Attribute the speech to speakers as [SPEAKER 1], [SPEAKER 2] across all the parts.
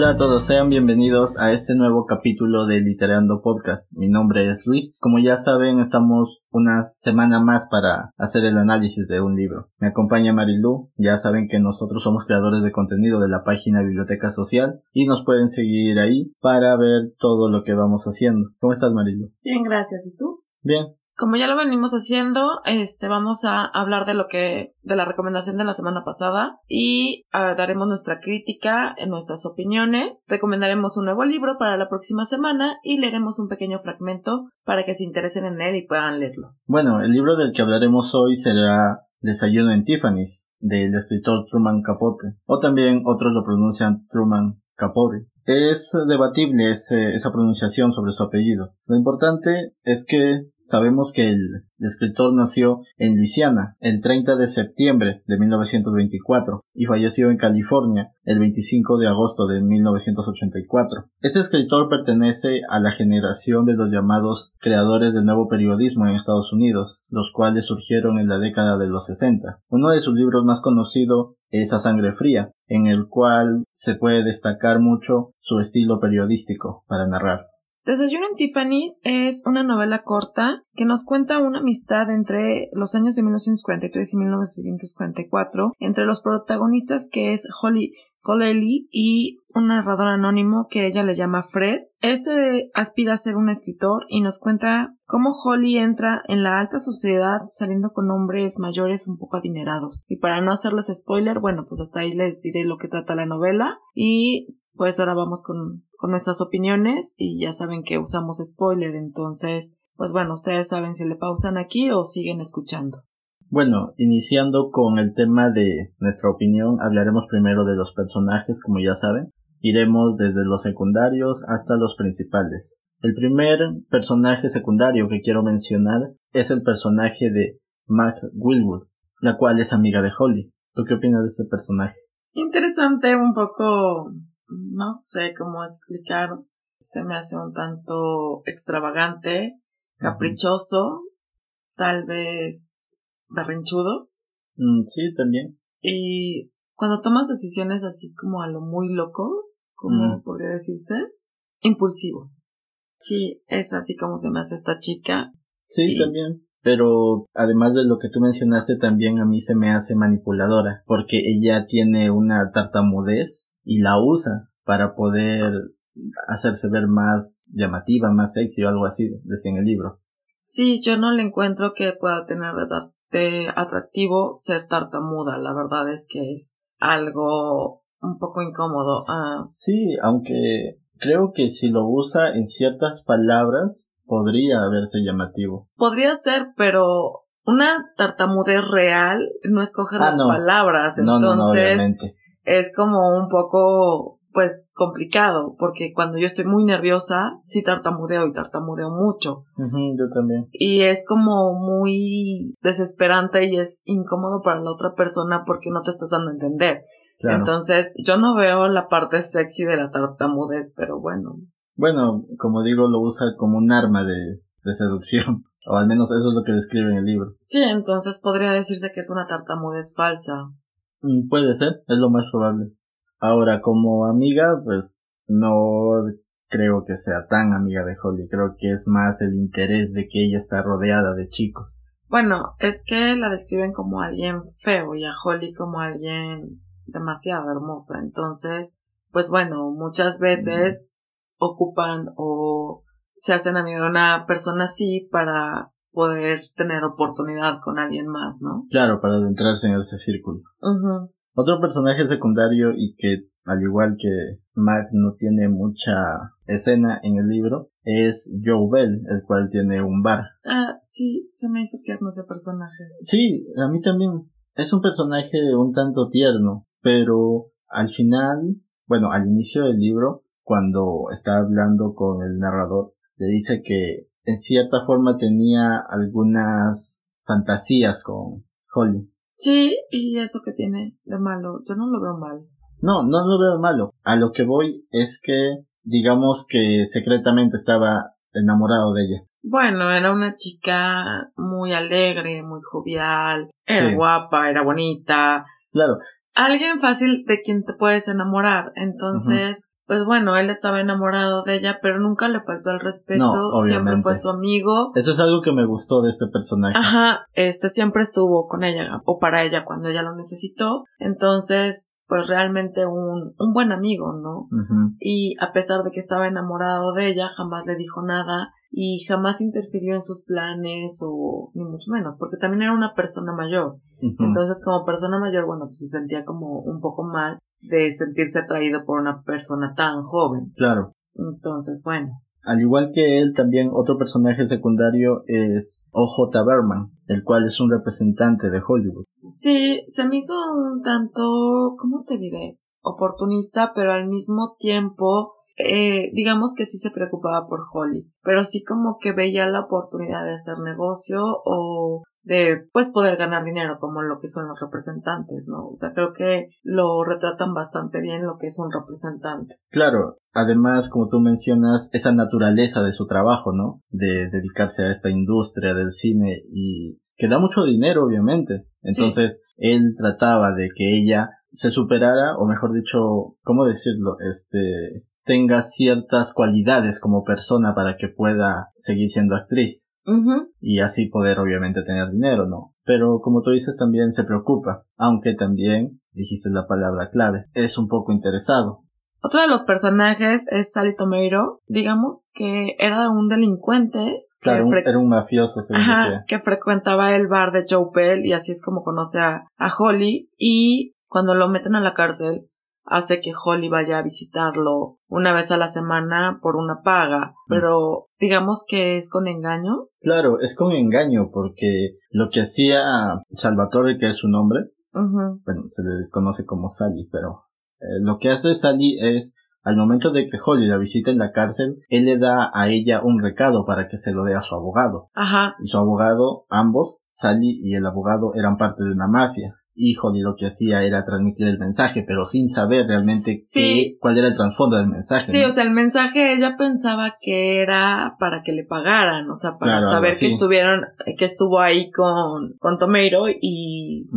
[SPEAKER 1] Hola a todos, sean bienvenidos a este nuevo capítulo de Literando Podcast. Mi nombre es Luis. Como ya saben, estamos una semana más para hacer el análisis de un libro. Me acompaña Marilu. Ya saben que nosotros somos creadores de contenido de la página Biblioteca Social y nos pueden seguir ahí para ver todo lo que vamos haciendo. ¿Cómo estás, Marilu?
[SPEAKER 2] Bien, gracias. ¿Y tú?
[SPEAKER 1] Bien,
[SPEAKER 2] Como ya lo venimos haciendo, este, vamos a hablar de lo que, de la recomendación de la semana pasada y ah, daremos nuestra crítica, en nuestras opiniones, recomendaremos un nuevo libro para la próxima semana y leeremos un pequeño fragmento para que se interesen en él y puedan leerlo.
[SPEAKER 1] Bueno, el libro del que hablaremos hoy será Desayuno en Tiffany's, del escritor Truman Capote, o también otros lo pronuncian Truman Capote. Es debatible ese- esa pronunciación sobre su apellido. Lo importante es que sabemos que el escritor nació en Luisiana el 30 de septiembre de 1924 y falleció en California el 25 de agosto de 1984. Este escritor pertenece a la generación de los llamados creadores del nuevo periodismo en Estados Unidos, los cuales surgieron en la década de los 60. Uno de sus libros más conocido es A Sangre Fría, en el cual se puede destacar mucho su estilo periodístico para narrar.
[SPEAKER 2] Desayuno en Tiffany's es una novela corta que nos cuenta una amistad entre los años de 1943 y 1944 entre los protagonistas que es Holly Colelli y un narrador anónimo que ella le llama Fred. Este aspira a ser un escritor y nos cuenta cómo Holly entra en la alta sociedad saliendo con hombres mayores un poco adinerados. Y para no hacerles spoiler, bueno, pues hasta ahí les diré lo que trata la novela y pues ahora vamos con, con nuestras opiniones y ya saben que usamos spoiler, entonces, pues bueno, ustedes saben si le pausan aquí o siguen escuchando.
[SPEAKER 1] Bueno, iniciando con el tema de nuestra opinión, hablaremos primero de los personajes, como ya saben. Iremos desde los secundarios hasta los principales. El primer personaje secundario que quiero mencionar es el personaje de Mac Wilwood, la cual es amiga de Holly. ¿Tú qué opinas de este personaje?
[SPEAKER 2] Interesante, un poco, no sé cómo explicar, se me hace un tanto extravagante, caprichoso, tal vez berrinchudo.
[SPEAKER 1] Mm, sí, también.
[SPEAKER 2] Y cuando tomas decisiones así como a lo muy loco, como
[SPEAKER 1] Mm.
[SPEAKER 2] podría decirse, impulsivo. Sí, es así como se me hace esta chica.
[SPEAKER 1] Sí,
[SPEAKER 2] Y-
[SPEAKER 1] también. Pero además de lo que tú mencionaste, también a mí se me hace manipuladora, porque ella tiene una tartamudez y la usa para poder hacerse ver más llamativa, más sexy o algo así, decía en el libro.
[SPEAKER 2] Sí, yo no le encuentro que pueda tener de, de atractivo ser tartamuda. La verdad es que es algo un poco incómodo. Ah,
[SPEAKER 1] Sí, aunque creo que si lo usa en ciertas palabras, podría verse llamativo.
[SPEAKER 2] podría ser, pero una tartamudez real no escoge
[SPEAKER 1] Ah,
[SPEAKER 2] las
[SPEAKER 1] no.
[SPEAKER 2] palabras.
[SPEAKER 1] No,
[SPEAKER 2] Entonces,
[SPEAKER 1] obviamente.
[SPEAKER 2] Es como un poco pues complicado porque cuando yo estoy muy nerviosa sí tartamudeo y tartamudeo mucho
[SPEAKER 1] yo también.
[SPEAKER 2] y es como muy desesperante y es incómodo para la otra persona porque no te estás dando a entender
[SPEAKER 1] Claro.
[SPEAKER 2] entonces yo no veo la parte sexy de la tartamudez pero bueno
[SPEAKER 1] Bueno, como digo, lo usa como un arma de, de seducción. O al menos eso es lo que describe en el libro.
[SPEAKER 2] sí entonces podría decirse que es una tartamudez falsa
[SPEAKER 1] Puede ser, es lo más probable. Ahora, como amiga, pues no creo que sea tan amiga de Holly. Creo que es más el interés de que ella está rodeada de chicos.
[SPEAKER 2] Bueno, es que la describen como alguien feo y a Holly como alguien demasiado hermosa. Entonces, pues bueno, muchas veces ocupan o se hacen amigo de una persona así para poder tener oportunidad con alguien más, ¿no?
[SPEAKER 1] Claro, para adentrarse en ese círculo. Otro personaje secundario y que, al igual que Mac, no tiene mucha escena en el libro, es Joe Bell, el cual tiene un bar.
[SPEAKER 2] Ah, sí, se me hizo tierno ese personaje.
[SPEAKER 1] Sí, a mí también. Es un personaje un tanto tierno, pero al final, bueno, al inicio del libro, cuando está hablando con el narrador, le dice que en cierta forma tenía algunas fantasías con Holly.
[SPEAKER 2] Sí, y eso que tiene de malo, yo no lo veo mal.
[SPEAKER 1] No, no lo veo malo. A lo que voy es que, digamos que secretamente estaba enamorado de ella.
[SPEAKER 2] Bueno, era una chica muy alegre, muy jovial, era
[SPEAKER 1] Sí.
[SPEAKER 2] guapa, era bonita,
[SPEAKER 1] Claro,
[SPEAKER 2] alguien fácil de quien te puedes enamorar. Entonces, pues bueno, él estaba enamorado de ella, pero nunca le faltó el respeto, siempre fue su amigo.
[SPEAKER 1] Eso es algo que me gustó de este personaje.
[SPEAKER 2] Ajá, este siempre estuvo con ella o para ella cuando ella lo necesitó. Entonces, pues realmente un, un buen amigo, ¿no? Y a pesar de que estaba enamorado de ella, jamás le dijo nada y jamás interfirió en sus planes o ni mucho menos, porque también era una persona mayor. Entonces, como persona mayor, bueno, pues se sentía como un poco mal de sentirse atraído por una persona tan joven.
[SPEAKER 1] Claro.
[SPEAKER 2] Entonces, bueno.
[SPEAKER 1] Al igual que él, también otro personaje secundario es O.J. Berman, el cual es un representante de Hollywood.
[SPEAKER 2] Sí, se me hizo un tanto, ¿cómo te diré? Oportunista, pero al mismo tiempo eh, digamos que sí se preocupaba por Holly, pero sí como que veía la oportunidad de hacer negocio o de pues poder ganar dinero como lo que son los representantes, ¿no? O sea, creo que lo retratan bastante bien lo que es un representante.
[SPEAKER 1] Claro, además, como tú mencionas, esa naturaleza de su trabajo, ¿no? De dedicarse a esta industria del cine y que da mucho dinero, obviamente. Entonces, él trataba de que ella se superara, o mejor dicho, ¿cómo decirlo? Este, tenga ciertas cualidades como persona para que pueda seguir siendo actriz. Y así poder obviamente tener dinero, ¿no? Pero como tú dices también se preocupa, aunque también dijiste la palabra clave, es un poco interesado.
[SPEAKER 2] Otro de los personajes es Sally Tomeiro, digamos que era un delincuente.
[SPEAKER 1] Claro, era un mafioso, se
[SPEAKER 2] Ajá, que frecuentaba el bar de Joe Bell y así es como conoce a Holly y cuando lo meten a la cárcel hace que Holly vaya a visitarlo una vez a la semana por una paga, mm. pero digamos que es con engaño.
[SPEAKER 1] Claro, es con engaño porque lo que hacía Salvatore, que es su nombre, bueno, se le desconoce como Sally, pero eh, lo que hace Sally es al momento de que Holly la visita en la cárcel, él le da a ella un recado para que se lo dé a su abogado.
[SPEAKER 2] Ajá.
[SPEAKER 1] Y su abogado, ambos, Sally y el abogado, eran parte de una mafia y lo que hacía era transmitir el mensaje, pero sin saber realmente qué, cuál era el trasfondo del mensaje.
[SPEAKER 2] Sí, o sea, el mensaje ella pensaba que era para que le pagaran, o sea, para saber que estuvieron, que estuvo ahí con, con Tomeiro y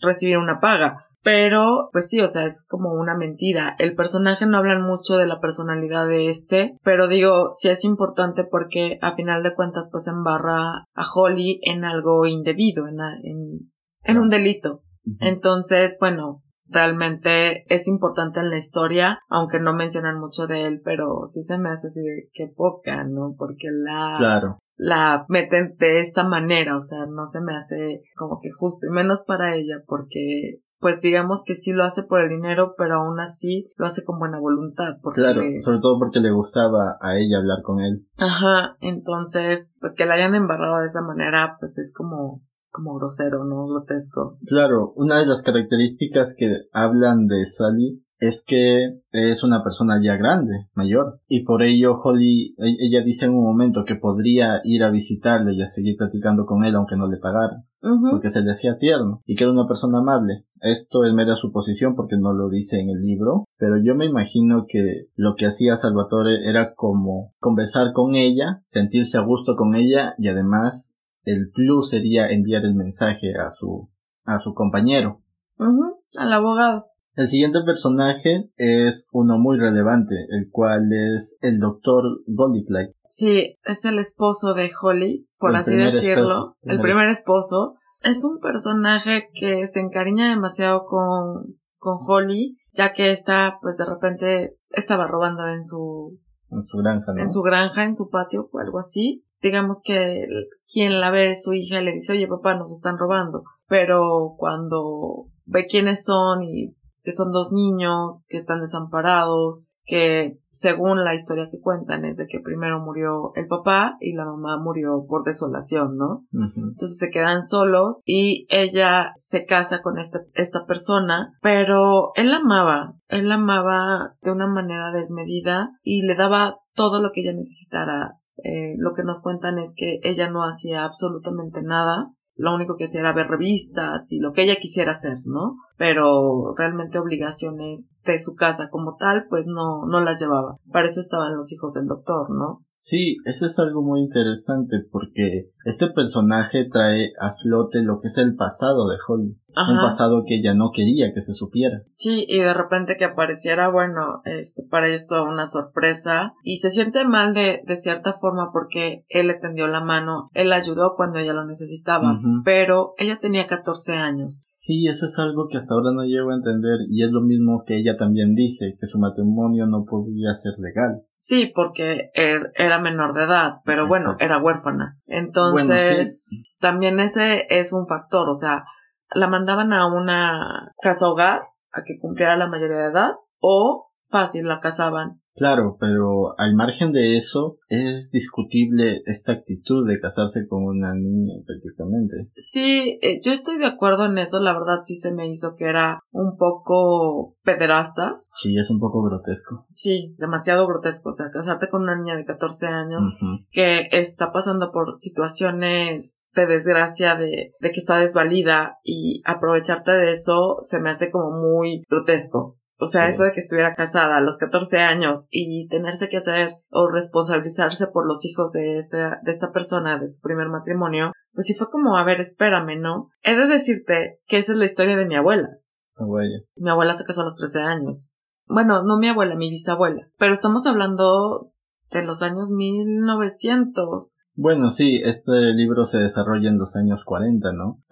[SPEAKER 2] recibir una paga. Pero, pues sí, o sea, es como una mentira. El personaje no hablan mucho de la personalidad de este, pero digo, sí es importante porque a final de cuentas, pues embarra a Holly en algo indebido, en, en, en un delito. Entonces, bueno, realmente es importante en la historia, aunque no mencionan mucho de él, pero sí se me hace así de qué poca, ¿no? Porque la,
[SPEAKER 1] claro.
[SPEAKER 2] la meten de esta manera, o sea, no se me hace como que justo, y menos para ella, porque pues digamos que sí lo hace por el dinero, pero aún así lo hace con buena voluntad. Porque...
[SPEAKER 1] Claro, sobre todo porque le gustaba a ella hablar con él.
[SPEAKER 2] Ajá, entonces, pues que la hayan embarrado de esa manera, pues es como, como grosero, ¿no? Grotesco.
[SPEAKER 1] Claro, una de las características que hablan de Sally es que es una persona ya grande, mayor, y por ello Holly, e-, ella dice en un momento que podría ir a visitarle y a seguir platicando con él aunque no le pagara, porque se le hacía tierno y que era una persona amable. Esto es mera suposición porque no lo dice en el libro, pero yo me imagino que lo que hacía Salvatore era como conversar con ella, sentirse a gusto con ella y además el plus sería enviar el mensaje a su, a su compañero.
[SPEAKER 2] al abogado.
[SPEAKER 1] El siguiente personaje es uno muy relevante, el cual es el doctor Goldifly.
[SPEAKER 2] Sí, es el esposo de Holly, por así decirlo. el primer esposo. Es un personaje que se encariña demasiado con, con Holly, ya que está, pues de repente, estaba robando en su...
[SPEAKER 1] En su granja,
[SPEAKER 2] En su granja, en su patio, o algo así digamos que quien la ve su hija le dice, oye papá, nos están robando. Pero cuando ve quiénes son y que son dos niños que están desamparados, que según la historia que cuentan es de que primero murió el papá y la mamá murió por desolación, ¿no? Entonces se quedan solos y ella se casa con esta, esta persona, pero él la amaba, él la amaba de una manera desmedida y le daba todo lo que ella necesitara eh, lo que nos cuentan es que ella no hacía absolutamente nada, lo único que hacía era ver revistas y lo que ella quisiera hacer, ¿no? Pero realmente obligaciones de su casa como tal, pues no, no las llevaba. Para eso estaban los hijos del doctor, ¿no?
[SPEAKER 1] Sí, eso es algo muy interesante porque este personaje trae a flote lo que es el pasado de Holly. Un pasado que ella no quería que se supiera.
[SPEAKER 2] Sí, y de repente que apareciera, bueno, este, para esto una sorpresa, y se siente mal de, de cierta forma porque él le tendió la mano, él la ayudó cuando ella lo necesitaba, pero ella tenía 14 años.
[SPEAKER 1] Sí, eso es algo que hasta ahora no llego a entender, y es lo mismo que ella también dice, que su matrimonio no podía ser legal.
[SPEAKER 2] Sí, porque er, era menor de edad, pero bueno, era huérfana. Entonces, también ese es un factor, o sea, la mandaban a una casa hogar a que cumpliera la mayoría de edad o fácil la casaban
[SPEAKER 1] Claro, pero al margen de eso, es discutible esta actitud de casarse con una niña prácticamente.
[SPEAKER 2] Sí, eh, yo estoy de acuerdo en eso, la verdad sí se me hizo que era un poco pederasta.
[SPEAKER 1] Sí, es un poco grotesco.
[SPEAKER 2] Sí, demasiado grotesco, o sea, casarte con una niña de 14 años que está pasando por situaciones de desgracia, de, de que está desvalida y aprovecharte de eso se me hace como muy grotesco. O sea, eso de que estuviera casada a los 14 años y tenerse que hacer o responsabilizarse por los hijos de esta, de esta persona, de su primer matrimonio, pues sí fue como, a ver, espérame, ¿no? He de decirte que esa es la historia de mi abuela.
[SPEAKER 1] Abuela.
[SPEAKER 2] Mi abuela se casó a los 13 años. Bueno, no mi abuela, mi bisabuela. Pero estamos hablando de los años 1900.
[SPEAKER 1] Bueno, sí, este libro se desarrolla en los años 40, ¿no?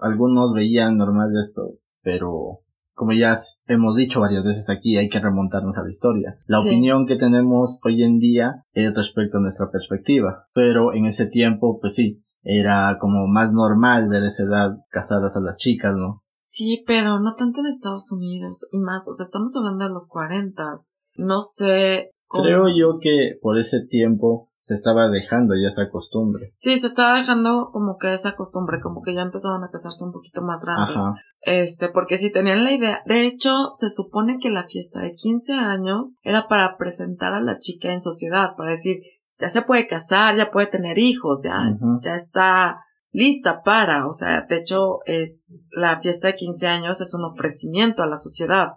[SPEAKER 1] Algunos veían normal esto, pero como ya hemos dicho varias veces aquí, hay que remontarnos a la historia. La opinión que tenemos hoy en día es respecto a nuestra perspectiva, pero en ese tiempo, pues sí, era como más normal ver a esa edad casadas a las chicas, ¿no?
[SPEAKER 2] Sí, pero no tanto en Estados Unidos y más, o sea, estamos hablando de los cuarentas. No sé.
[SPEAKER 1] Creo yo que por ese tiempo se estaba dejando ya esa costumbre.
[SPEAKER 2] Sí, se estaba dejando como que esa costumbre, como que ya empezaban a casarse un poquito más grandes. Ajá. Este, porque si tenían la idea, de hecho, se supone que la fiesta de 15 años era para presentar a la chica en sociedad, para decir, ya se puede casar, ya puede tener hijos, ya, ya está lista para, o sea, de hecho es la fiesta de 15 años es un ofrecimiento a la sociedad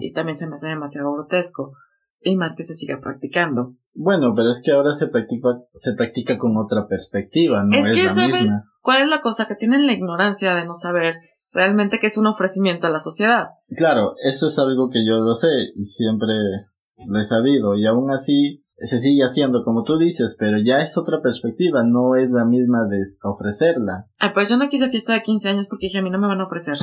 [SPEAKER 2] y también se me hace demasiado grotesco y más que se siga practicando.
[SPEAKER 1] Bueno, pero es que ahora se practica, se practica con otra perspectiva, ¿no?
[SPEAKER 2] Es, que, ¿sabes cuál es la cosa? Que tienen la ignorancia de no saber realmente que es un ofrecimiento a la sociedad.
[SPEAKER 1] Claro, eso es algo que yo lo sé y siempre lo he sabido y aún así se sigue haciendo como tú dices, pero ya es otra perspectiva, no es la misma de ofrecerla.
[SPEAKER 2] Ay, pues yo no quise fiesta de 15 años porque dije a mí no me van a ofrecer.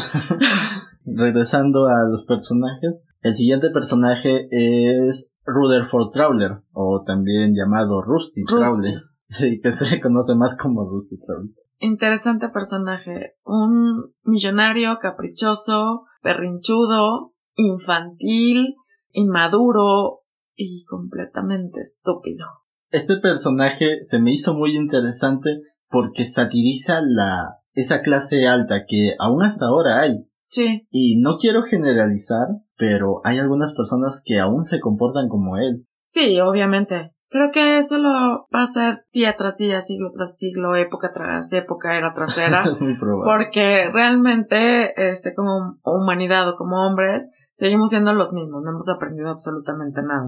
[SPEAKER 1] Regresando a los personajes, el siguiente personaje es Rutherford Trawler, o también llamado Rusty, Trawler, que se conoce más como Rusty Trawler.
[SPEAKER 2] Interesante personaje, un millonario caprichoso, perrinchudo, infantil, inmaduro, y completamente estúpido.
[SPEAKER 1] Este personaje se me hizo muy interesante porque satiriza la esa clase alta que aún hasta ahora hay.
[SPEAKER 2] Sí.
[SPEAKER 1] Y no quiero generalizar, pero hay algunas personas que aún se comportan como él.
[SPEAKER 2] Sí, obviamente. Creo que eso lo va a ser día tras día, siglo tras siglo, época tras época, era tras era.
[SPEAKER 1] es muy probable.
[SPEAKER 2] Porque realmente, este, como humanidad o como hombres, seguimos siendo los mismos, no hemos aprendido absolutamente nada.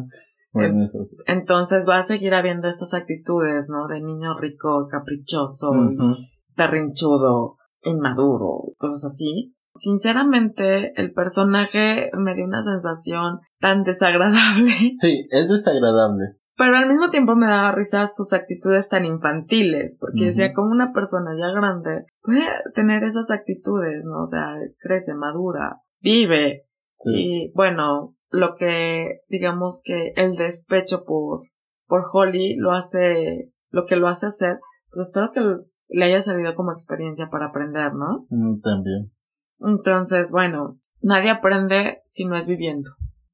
[SPEAKER 1] Bueno, eso sí.
[SPEAKER 2] Entonces va a seguir habiendo estas actitudes, ¿no? De niño rico, caprichoso, perrinchudo, inmaduro, cosas así. Sinceramente, el personaje me dio una sensación tan desagradable.
[SPEAKER 1] Sí, es desagradable.
[SPEAKER 2] Pero al mismo tiempo me daba risa sus actitudes tan infantiles, porque decía, como una persona ya grande puede tener esas actitudes, ¿no? O sea, crece, madura, vive, y bueno, lo que digamos que el despecho por, por Holly lo hace, lo que lo hace hacer, pues espero que le haya salido como experiencia para aprender, ¿no?
[SPEAKER 1] Mm, también.
[SPEAKER 2] Entonces, bueno, nadie aprende si no es viviendo.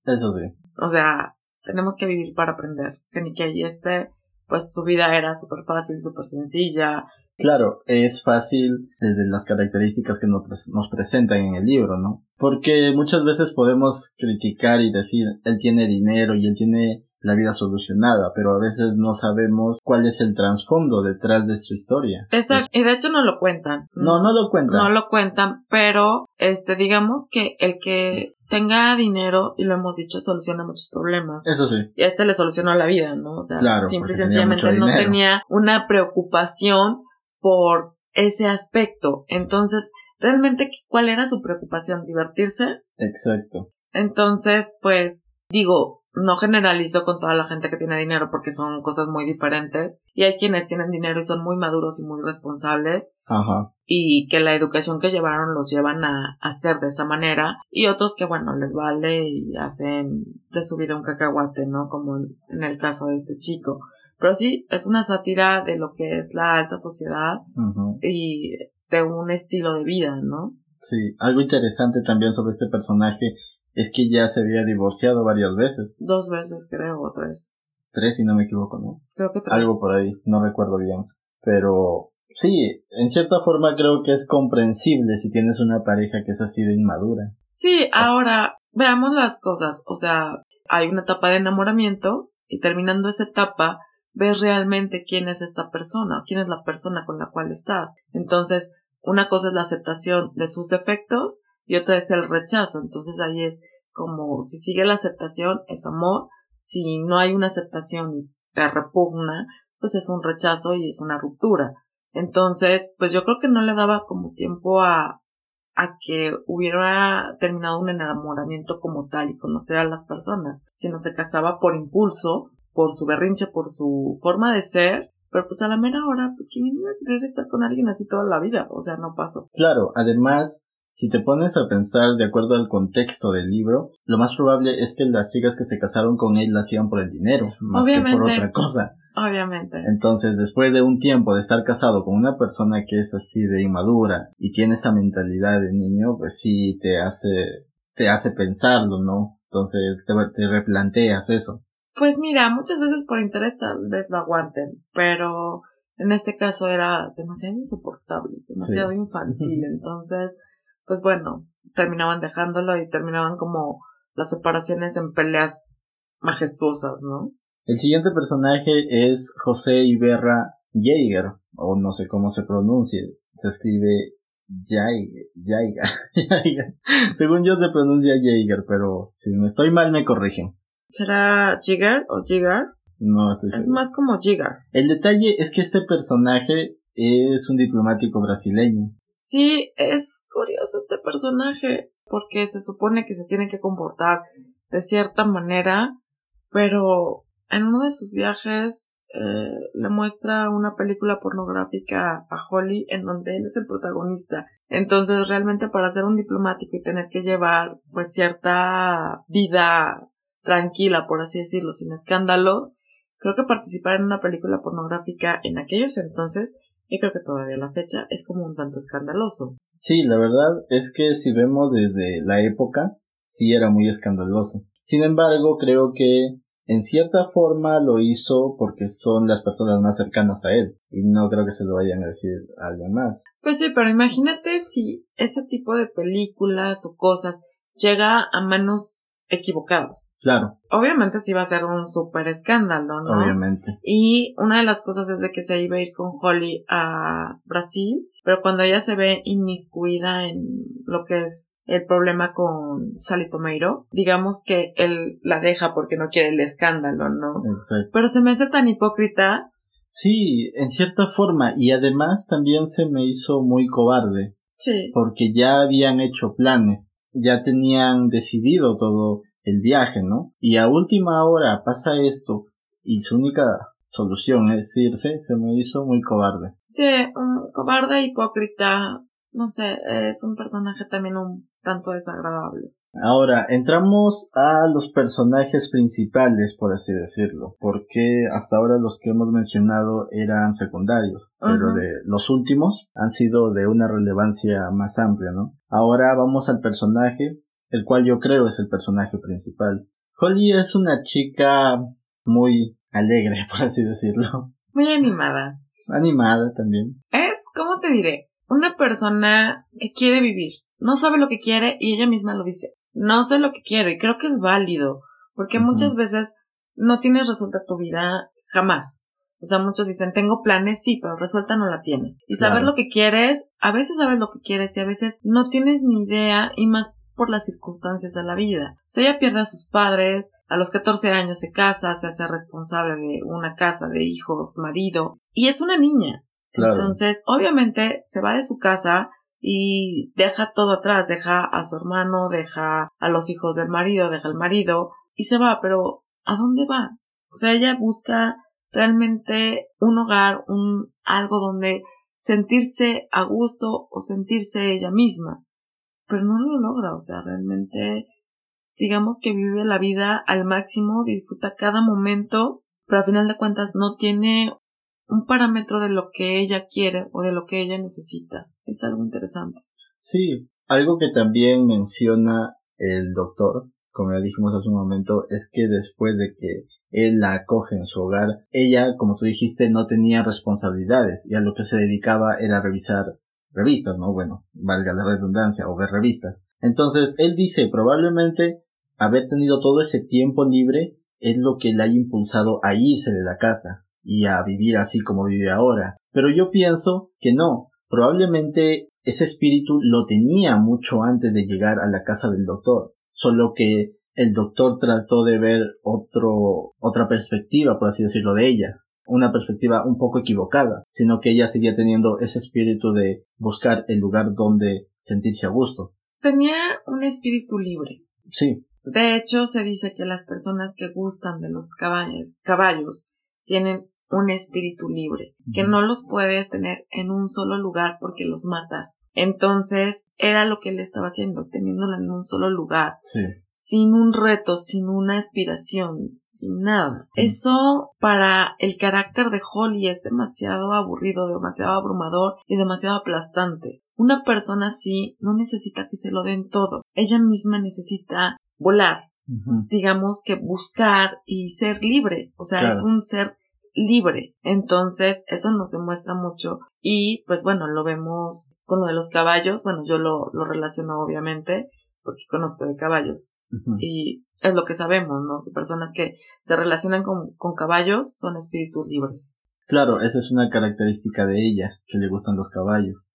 [SPEAKER 1] Eso sí.
[SPEAKER 2] O sea, tenemos que vivir para aprender. Que ni que ahí esté, pues su vida era súper fácil, súper sencilla,
[SPEAKER 1] Claro, es fácil desde las características que nos, nos presentan en el libro, ¿no? Porque muchas veces podemos criticar y decir, él tiene dinero y él tiene la vida solucionada, pero a veces no sabemos cuál es el trasfondo detrás de su historia.
[SPEAKER 2] Exacto, y de hecho no lo cuentan.
[SPEAKER 1] No, no lo cuentan.
[SPEAKER 2] No lo cuentan, pero este digamos que el que tenga dinero, y lo hemos dicho, soluciona muchos problemas.
[SPEAKER 1] Eso sí.
[SPEAKER 2] Y a este le solucionó la vida, ¿no? O sea, simple y sencillamente no tenía una preocupación por ese aspecto. Entonces, realmente cuál era su preocupación, divertirse.
[SPEAKER 1] Exacto.
[SPEAKER 2] Entonces, pues, digo, no generalizo con toda la gente que tiene dinero porque son cosas muy diferentes. Y hay quienes tienen dinero y son muy maduros y muy responsables.
[SPEAKER 1] Ajá.
[SPEAKER 2] Y que la educación que llevaron los llevan a hacer de esa manera. Y otros que, bueno, les vale y hacen de su vida un cacahuate, ¿no? Como en el caso de este chico. Pero sí, es una sátira de lo que es la alta sociedad y de un estilo de vida, ¿no?
[SPEAKER 1] Sí, algo interesante también sobre este personaje es que ya se había divorciado varias veces.
[SPEAKER 2] Dos veces, creo, o tres.
[SPEAKER 1] Tres, si no me equivoco, ¿no?
[SPEAKER 2] Creo que tres.
[SPEAKER 1] Algo por ahí, no recuerdo bien. Pero sí, en cierta forma creo que es comprensible si tienes una pareja que es así de inmadura.
[SPEAKER 2] Sí, ahora veamos las cosas. O sea, hay una etapa de enamoramiento y terminando esa etapa ves realmente quién es esta persona, quién es la persona con la cual estás. Entonces, una cosa es la aceptación de sus efectos y otra es el rechazo. Entonces ahí es como si sigue la aceptación es amor, si no hay una aceptación y te repugna, pues es un rechazo y es una ruptura. Entonces, pues yo creo que no le daba como tiempo a, a que hubiera terminado un enamoramiento como tal y conocer a las personas, sino se casaba por impulso, por su berrinche, por su forma de ser, pero pues a la mera hora, pues quién iba a querer estar con alguien así toda la vida, o sea, no pasó.
[SPEAKER 1] Claro, además, si te pones a pensar de acuerdo al contexto del libro, lo más probable es que las chicas que se casaron con él lo hacían por el dinero, más que por otra cosa.
[SPEAKER 2] Obviamente.
[SPEAKER 1] Entonces, después de un tiempo de estar casado con una persona que es así de inmadura y tiene esa mentalidad de niño, pues sí te hace, te hace pensarlo, ¿no? Entonces te, te replanteas eso.
[SPEAKER 2] Pues mira, muchas veces por interés tal vez lo aguanten, pero en este caso era demasiado insoportable, demasiado infantil, entonces pues bueno, terminaban dejándolo y terminaban como las separaciones en peleas majestuosas, ¿no?
[SPEAKER 1] El siguiente personaje es José Iberra Jaeger, o no sé cómo se pronuncia, se escribe Jaeger, Jaeger, Según yo se pronuncia Jaeger, pero si me estoy mal me corrigen.
[SPEAKER 2] ¿Será Jigger o Jigger?
[SPEAKER 1] No estoy
[SPEAKER 2] seguro. Es más como Jigger.
[SPEAKER 1] El detalle es que este personaje es un diplomático brasileño.
[SPEAKER 2] Sí, es curioso este personaje porque se supone que se tiene que comportar de cierta manera, pero en uno de sus viajes eh, le muestra una película pornográfica a Holly en donde él es el protagonista. Entonces realmente para ser un diplomático y tener que llevar pues cierta vida tranquila, por así decirlo, sin escándalos, creo que participar en una película pornográfica en aquellos entonces y creo que todavía la fecha es como un tanto escandaloso.
[SPEAKER 1] Sí, la verdad es que si vemos desde la época, sí era muy escandaloso. Sin embargo, creo que en cierta forma lo hizo porque son las personas más cercanas a él y no creo que se lo vayan a decir a alguien más.
[SPEAKER 2] Pues sí, pero imagínate si ese tipo de películas o cosas llega a manos equivocados.
[SPEAKER 1] Claro.
[SPEAKER 2] Obviamente sí va a ser un súper escándalo, ¿no?
[SPEAKER 1] Obviamente.
[SPEAKER 2] Y una de las cosas es de que se iba a ir con Holly a Brasil, pero cuando ella se ve inmiscuida en lo que es el problema con Sally Tomeiro, digamos que él la deja porque no quiere el escándalo, ¿no?
[SPEAKER 1] Exacto.
[SPEAKER 2] Pero se me hace tan hipócrita.
[SPEAKER 1] Sí, en cierta forma, y además también se me hizo muy cobarde.
[SPEAKER 2] Sí.
[SPEAKER 1] Porque ya habían hecho planes ya tenían decidido todo el viaje, ¿no? Y a última hora pasa esto y su única solución es irse, se me hizo muy cobarde.
[SPEAKER 2] Sí, un cobarde, hipócrita, no sé, es un personaje también un tanto desagradable.
[SPEAKER 1] Ahora, entramos a los personajes principales, por así decirlo, porque hasta ahora los que hemos mencionado eran secundarios, pero de los últimos han sido de una relevancia más amplia, ¿no? Ahora vamos al personaje, el cual yo creo es el personaje principal. Holly es una chica muy alegre, por así decirlo.
[SPEAKER 2] Muy animada.
[SPEAKER 1] Animada también.
[SPEAKER 2] Es, ¿cómo te diré? Una persona que quiere vivir. No sabe lo que quiere y ella misma lo dice no sé lo que quiero y creo que es válido, porque muchas veces no tienes resuelta tu vida jamás. O sea, muchos dicen, tengo planes, sí, pero resuelta no la tienes. Y saber lo que quieres, a veces sabes lo que quieres y a veces no tienes ni idea y más por las circunstancias de la vida. O sea, ella pierde a sus padres, a los 14 años se casa, se hace responsable de una casa, de hijos, marido, y es una niña. Entonces, obviamente, se va de su casa y deja todo atrás, deja a su hermano, deja a los hijos del marido, deja al marido y se va, pero ¿a dónde va? O sea, ella busca realmente un hogar, un algo donde sentirse a gusto o sentirse ella misma, pero no lo logra, o sea, realmente digamos que vive la vida al máximo, disfruta cada momento, pero a final de cuentas no tiene un parámetro de lo que ella quiere o de lo que ella necesita. Es algo interesante.
[SPEAKER 1] Sí, algo que también menciona el doctor, como ya dijimos hace un momento, es que después de que él la acoge en su hogar, ella, como tú dijiste, no tenía responsabilidades y a lo que se dedicaba era revisar revistas, ¿no? Bueno, valga la redundancia, o ver revistas. Entonces, él dice, probablemente haber tenido todo ese tiempo libre es lo que le ha impulsado a irse de la casa y a vivir así como vive ahora. Pero yo pienso que no, probablemente ese espíritu lo tenía mucho antes de llegar a la casa del doctor, solo que el doctor trató de ver otro, otra perspectiva, por así decirlo, de ella, una perspectiva un poco equivocada, sino que ella seguía teniendo ese espíritu de buscar el lugar donde sentirse a gusto.
[SPEAKER 2] Tenía un espíritu libre.
[SPEAKER 1] Sí.
[SPEAKER 2] De hecho, se dice que las personas que gustan de los caballos tienen un espíritu libre, que no los puedes tener en un solo lugar porque los matas. Entonces, era lo que él estaba haciendo, teniéndolo en un solo lugar, sin un reto, sin una aspiración, sin nada. Eso para el carácter de Holly es demasiado aburrido, demasiado abrumador y demasiado aplastante. Una persona así no necesita que se lo den todo. Ella misma necesita volar, digamos que buscar y ser libre. O sea, es un ser libre. Entonces, eso nos demuestra mucho. Y pues bueno, lo vemos con lo de los caballos. Bueno, yo lo, lo relaciono obviamente porque conozco de caballos. Y es lo que sabemos, ¿no? Que personas que se relacionan con, con caballos son espíritus libres.
[SPEAKER 1] Claro, esa es una característica de ella, que le gustan los caballos.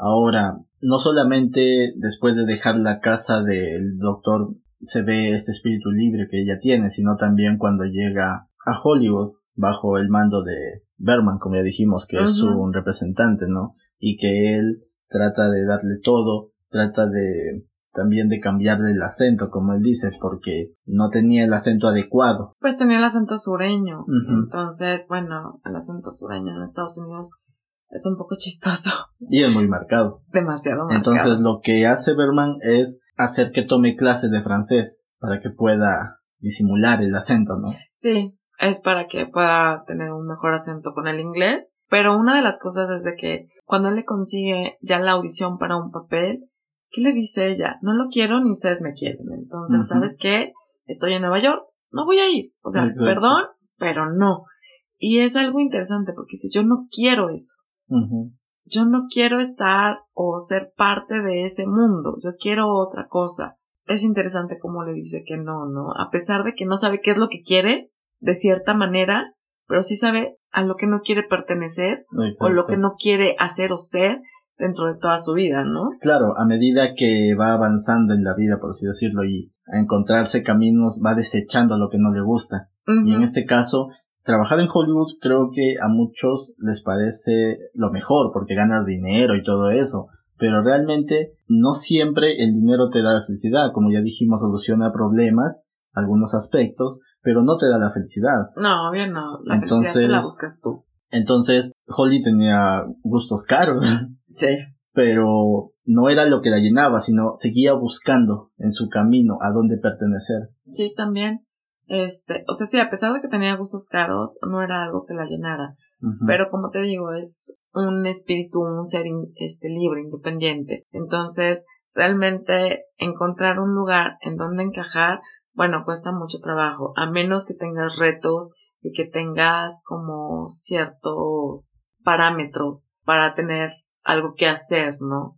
[SPEAKER 1] Ahora, no solamente después de dejar la casa del doctor se ve este espíritu libre que ella tiene, sino también cuando llega a Hollywood bajo el mando de Berman, como ya dijimos, que es un representante, ¿no? Y que él trata de darle todo, trata de también de cambiarle el acento, como él dice, porque no tenía el acento adecuado.
[SPEAKER 2] Pues tenía el acento sureño. Entonces, bueno, el acento sureño en Estados Unidos es un poco chistoso.
[SPEAKER 1] Y es muy marcado.
[SPEAKER 2] Demasiado marcado.
[SPEAKER 1] Entonces, lo que hace Berman es hacer que tome clases de francés para que pueda disimular el acento, ¿no?
[SPEAKER 2] Sí, es para que pueda tener un mejor acento con el inglés. Pero una de las cosas es de que cuando él le consigue ya la audición para un papel, ¿qué le dice ella? No lo quiero ni ustedes me quieren. Entonces, ¿sabes qué? Estoy en Nueva York, no voy a ir. O sea, perdón, pero no. Y es algo interesante porque si yo no quiero eso, yo no quiero estar o ser parte de ese mundo, yo quiero otra cosa. Es interesante cómo le dice que no, ¿no? A pesar de que no sabe qué es lo que quiere, de cierta manera, pero sí sabe a lo que no quiere pertenecer o lo que no quiere hacer o ser dentro de toda su vida, ¿no?
[SPEAKER 1] Claro, a medida que va avanzando en la vida, por así decirlo, y a encontrarse caminos, va desechando lo que no le gusta. Y en este caso, trabajar en Hollywood creo que a muchos les parece lo mejor porque ganas dinero y todo eso. Pero realmente no siempre el dinero te da la felicidad. Como ya dijimos, soluciona problemas, algunos aspectos, pero no te da la felicidad.
[SPEAKER 2] No, obvio no. La felicidad te la buscas tú.
[SPEAKER 1] Entonces, Holly tenía gustos caros.
[SPEAKER 2] Sí.
[SPEAKER 1] Pero no era lo que la llenaba, sino seguía buscando en su camino a dónde pertenecer.
[SPEAKER 2] Sí, también. Este, o sea, sí, a pesar de que tenía gustos caros, no era algo que la llenara. Pero como te digo, es un espíritu, un ser este, libre, independiente. Entonces, realmente encontrar un lugar en donde encajar bueno, cuesta mucho trabajo, a menos que tengas retos y que tengas como ciertos parámetros para tener algo que hacer, ¿no?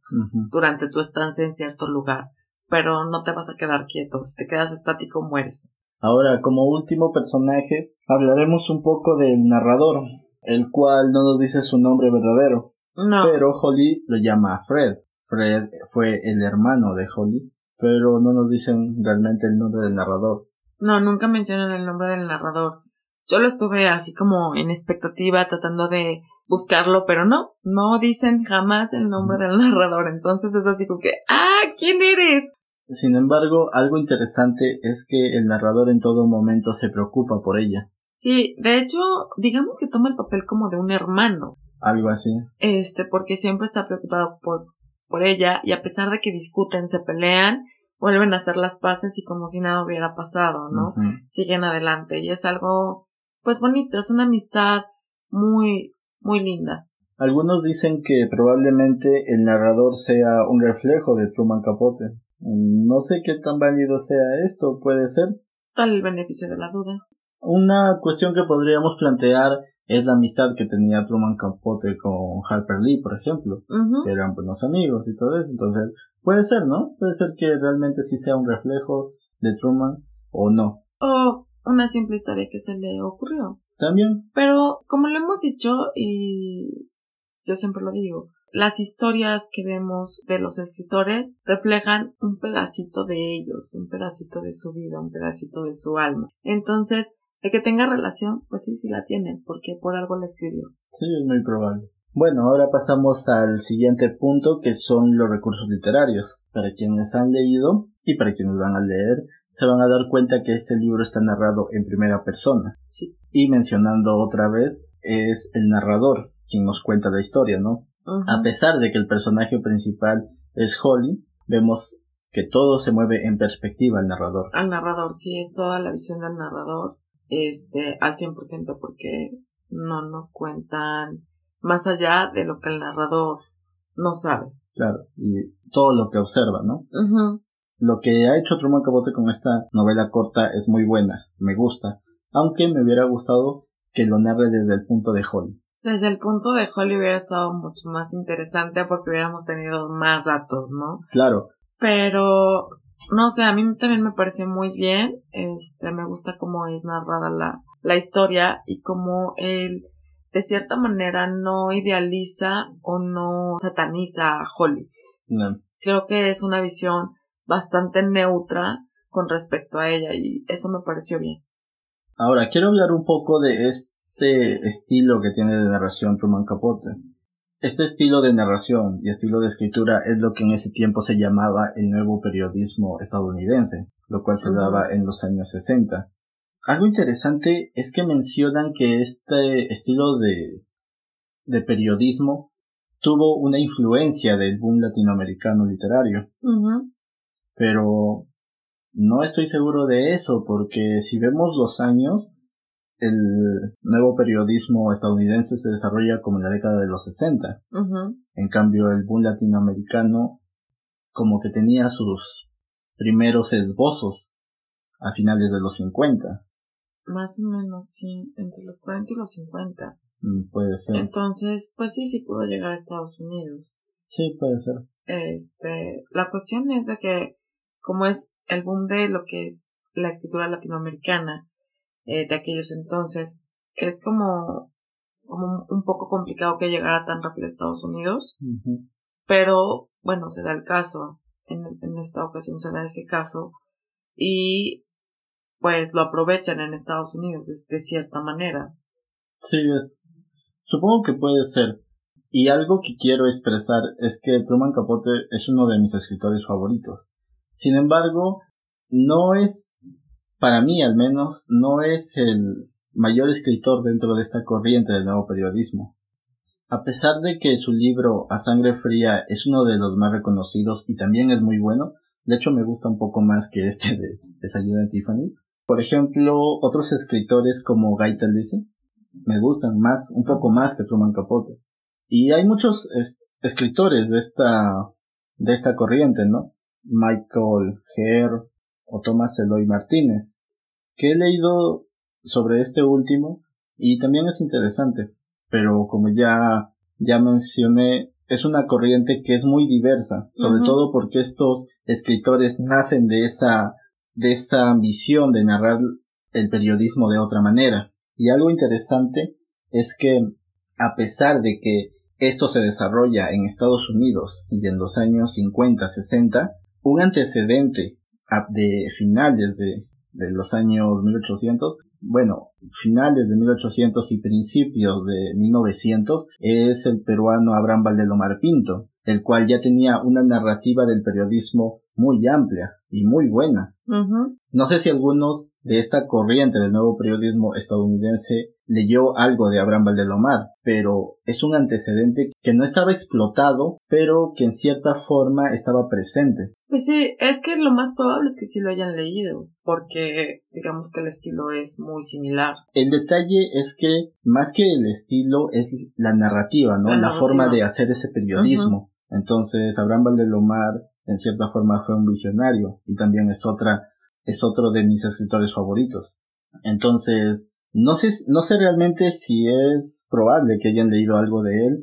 [SPEAKER 2] Durante tu estancia en cierto lugar. Pero no te vas a quedar quieto, si te quedas estático mueres.
[SPEAKER 1] Ahora, como último personaje, hablaremos un poco del narrador, el cual no nos dice su nombre verdadero.
[SPEAKER 2] No.
[SPEAKER 1] Pero Holly lo llama Fred. Fred fue el hermano de Holly pero no nos dicen realmente el nombre del narrador.
[SPEAKER 2] No, nunca mencionan el nombre del narrador. Yo lo estuve así como en expectativa tratando de buscarlo, pero no, no dicen jamás el nombre del narrador, entonces es así como que, ah, ¿quién eres?
[SPEAKER 1] Sin embargo, algo interesante es que el narrador en todo momento se preocupa por ella.
[SPEAKER 2] Sí, de hecho, digamos que toma el papel como de un hermano.
[SPEAKER 1] Algo así.
[SPEAKER 2] Este, porque siempre está preocupado por, por ella y a pesar de que discuten, se pelean, vuelven a hacer las paces y como si nada hubiera pasado, ¿no? Siguen adelante y es algo, pues bonito, es una amistad muy, muy linda.
[SPEAKER 1] Algunos dicen que probablemente el narrador sea un reflejo de Truman Capote. No sé qué tan válido sea esto, puede ser.
[SPEAKER 2] Tal el beneficio de la duda.
[SPEAKER 1] Una cuestión que podríamos plantear es la amistad que tenía Truman Capote con Harper Lee, por ejemplo, que eran buenos amigos y todo eso. Entonces, puede ser, ¿no? Puede ser que realmente sí sea un reflejo de Truman o no.
[SPEAKER 2] O una simple historia que se le ocurrió.
[SPEAKER 1] También.
[SPEAKER 2] Pero, como lo hemos dicho, y yo siempre lo digo, las historias que vemos de los escritores reflejan un pedacito de ellos, un pedacito de su vida, un pedacito de su alma. Entonces, el que tenga relación, pues sí, sí la tiene, porque por algo la escribió.
[SPEAKER 1] Sí, es muy probable. Bueno, ahora pasamos al siguiente punto que son los recursos literarios. Para quienes han leído y para quienes van a leer, se van a dar cuenta que este libro está narrado en primera persona.
[SPEAKER 2] Sí.
[SPEAKER 1] Y mencionando otra vez, es el narrador quien nos cuenta la historia, ¿no? A pesar de que el personaje principal es Holly, vemos que todo se mueve en perspectiva al narrador.
[SPEAKER 2] Al narrador, sí, es toda la visión del narrador, este, al 100% porque no nos cuentan más allá de lo que el narrador no sabe.
[SPEAKER 1] Claro, y todo lo que observa, ¿no? Lo que ha hecho Truman Capote con esta novela corta es muy buena, me gusta, aunque me hubiera gustado que lo narre desde el punto de Holly.
[SPEAKER 2] Desde el punto de Holly hubiera estado mucho más interesante porque hubiéramos tenido más datos, ¿no?
[SPEAKER 1] Claro.
[SPEAKER 2] Pero, no sé, a mí también me parece muy bien. Este, me gusta cómo es narrada la, la historia y cómo él, de cierta manera, no idealiza o no sataniza a Holly. Creo que es una visión bastante neutra con respecto a ella y eso me pareció bien.
[SPEAKER 1] Ahora, quiero hablar un poco de este estilo que tiene de narración Truman Capote. Este estilo de narración y estilo de escritura es lo que en ese tiempo se llamaba el nuevo periodismo estadounidense, lo cual se daba en los años 60. Algo interesante es que mencionan que este estilo de, de periodismo tuvo una influencia del boom latinoamericano literario. Pero no estoy seguro de eso, porque si vemos los años, el nuevo periodismo estadounidense se desarrolla como en la década de los 60. En cambio, el boom latinoamericano como que tenía sus primeros esbozos a finales de los 50.
[SPEAKER 2] Más o menos, sí, entre los 40 y los 50.
[SPEAKER 1] Mm, puede ser.
[SPEAKER 2] Entonces, pues sí, sí pudo llegar a Estados Unidos.
[SPEAKER 1] Sí, puede ser.
[SPEAKER 2] Este, la cuestión es de que, como es el boom de lo que es la escritura latinoamericana, eh, de aquellos entonces. Es como, como un poco complicado que llegara tan rápido a Estados Unidos, pero bueno, se da el caso, en, en esta ocasión se da ese caso, y pues lo aprovechan en Estados Unidos de, cierta manera.
[SPEAKER 1] Sí, supongo que puede ser. Y algo que quiero expresar es que Truman Capote es uno de mis escritores favoritos. Sin embargo, no es para mí al menos, no es el mayor escritor dentro de esta corriente del nuevo periodismo. A pesar de que su libro A Sangre Fría es uno de los más reconocidos y también es muy bueno, de hecho me gusta un poco más que este de Desayuno de Tiffany. Por ejemplo, otros escritores como Guy Talese me gustan más, un poco más que Truman Capote. Y hay muchos escritores de esta, de esta corriente, ¿no? Michael Herr, o Tomás Eloy Martínez, que he leído sobre este último y también es interesante, pero como ya, ya mencioné, es una corriente que es muy diversa, sobre todo porque estos escritores nacen de esa, de esa ambición de narrar el periodismo de otra manera. Y algo interesante es que, a pesar de que esto se desarrolla en Estados Unidos y en los años 50, 60, un antecedente de finales de los años 1800, bueno, finales de 1800 y principios de 1900, es el peruano Abraham Valdelomar Pinto, el cual ya tenía una narrativa del periodismo muy amplia y muy buena. No sé si algunos de esta corriente del nuevo periodismo estadounidense leyó algo de Abraham Valdelomar, pero es un antecedente que no estaba explotado, pero que en cierta forma estaba presente.
[SPEAKER 2] Pues sí, es que lo más probable es que sí lo hayan leído, porque digamos que el estilo es muy similar.
[SPEAKER 1] El detalle es que más que el estilo es la narrativa, ¿no? La, forma de hacer ese periodismo. Entonces, Abraham Valdelomar en cierta forma fue un visionario y también es otra es otro de mis escritores favoritos. Entonces, no sé, no sé realmente si es probable que hayan leído algo de él,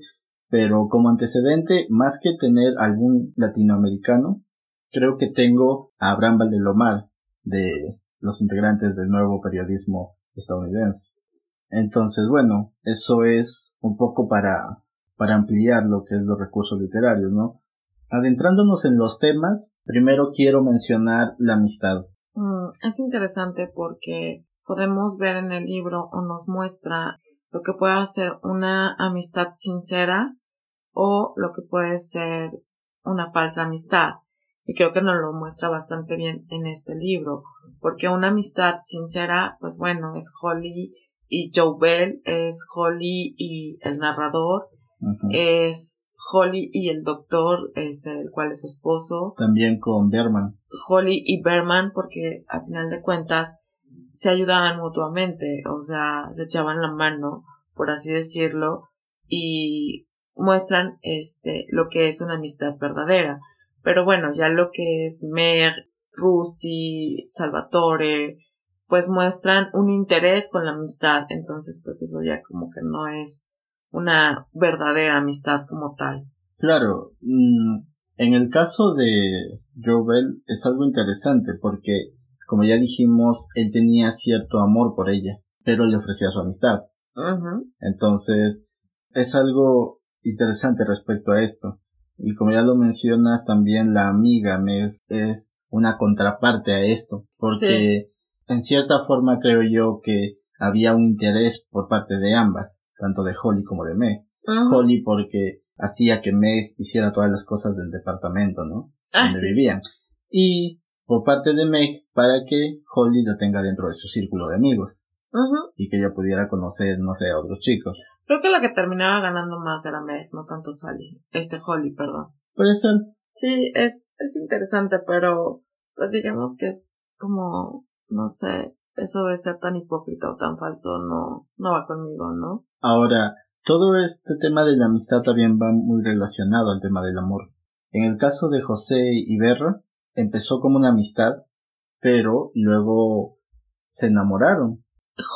[SPEAKER 1] pero como antecedente, más que tener algún latinoamericano, creo que tengo a Abraham Valdelomar, de los integrantes del nuevo periodismo estadounidense. Entonces, bueno, eso es un poco para, para ampliar lo que es los recursos literarios, ¿no? Adentrándonos en los temas, primero quiero mencionar la amistad.
[SPEAKER 2] Mm, es interesante porque podemos ver en el libro o nos muestra lo que puede ser una amistad sincera o lo que puede ser una falsa amistad. Y creo que nos lo muestra bastante bien en este libro, porque una amistad sincera, pues bueno, es Holly y Joe Bell, es Holly y el narrador, es Holly y el doctor, este, el cual es su esposo.
[SPEAKER 1] También con Berman.
[SPEAKER 2] Holly y Berman, porque al final de cuentas se ayudaban mutuamente, o sea, se echaban la mano, por así decirlo, y muestran este lo que es una amistad verdadera. Pero bueno, ya lo que es Meg, Rusty, Salvatore, pues muestran un interés con la amistad, entonces pues eso ya como que no es una verdadera amistad como tal.
[SPEAKER 1] Claro, mm, en el caso de Jovel es algo interesante porque, como ya dijimos, él tenía cierto amor por ella, pero le ofrecía su amistad. Entonces, es algo interesante respecto a esto. Y como ya lo mencionas, también la amiga es una contraparte a esto, porque en cierta forma creo yo que había un interés por parte de ambas tanto de Holly como de Meg. Holly porque hacía que Meg hiciera todas las cosas del departamento, ¿no?
[SPEAKER 2] Ah,
[SPEAKER 1] Donde vivían. Y por parte de Meg para que Holly lo tenga dentro de su círculo de amigos. Y que ella pudiera conocer, no sé, a otros chicos.
[SPEAKER 2] Creo que la que terminaba ganando más era Meg, no tanto Sally. Este Holly, perdón.
[SPEAKER 1] Puede ser.
[SPEAKER 2] Sí, es, es interesante, pero pues digamos que es como, no sé, eso de ser tan hipócrita o tan falso no, no va conmigo, ¿no?
[SPEAKER 1] Ahora, todo este tema de la amistad también va muy relacionado al tema del amor. En el caso de José y Berra, empezó como una amistad, pero luego se enamoraron.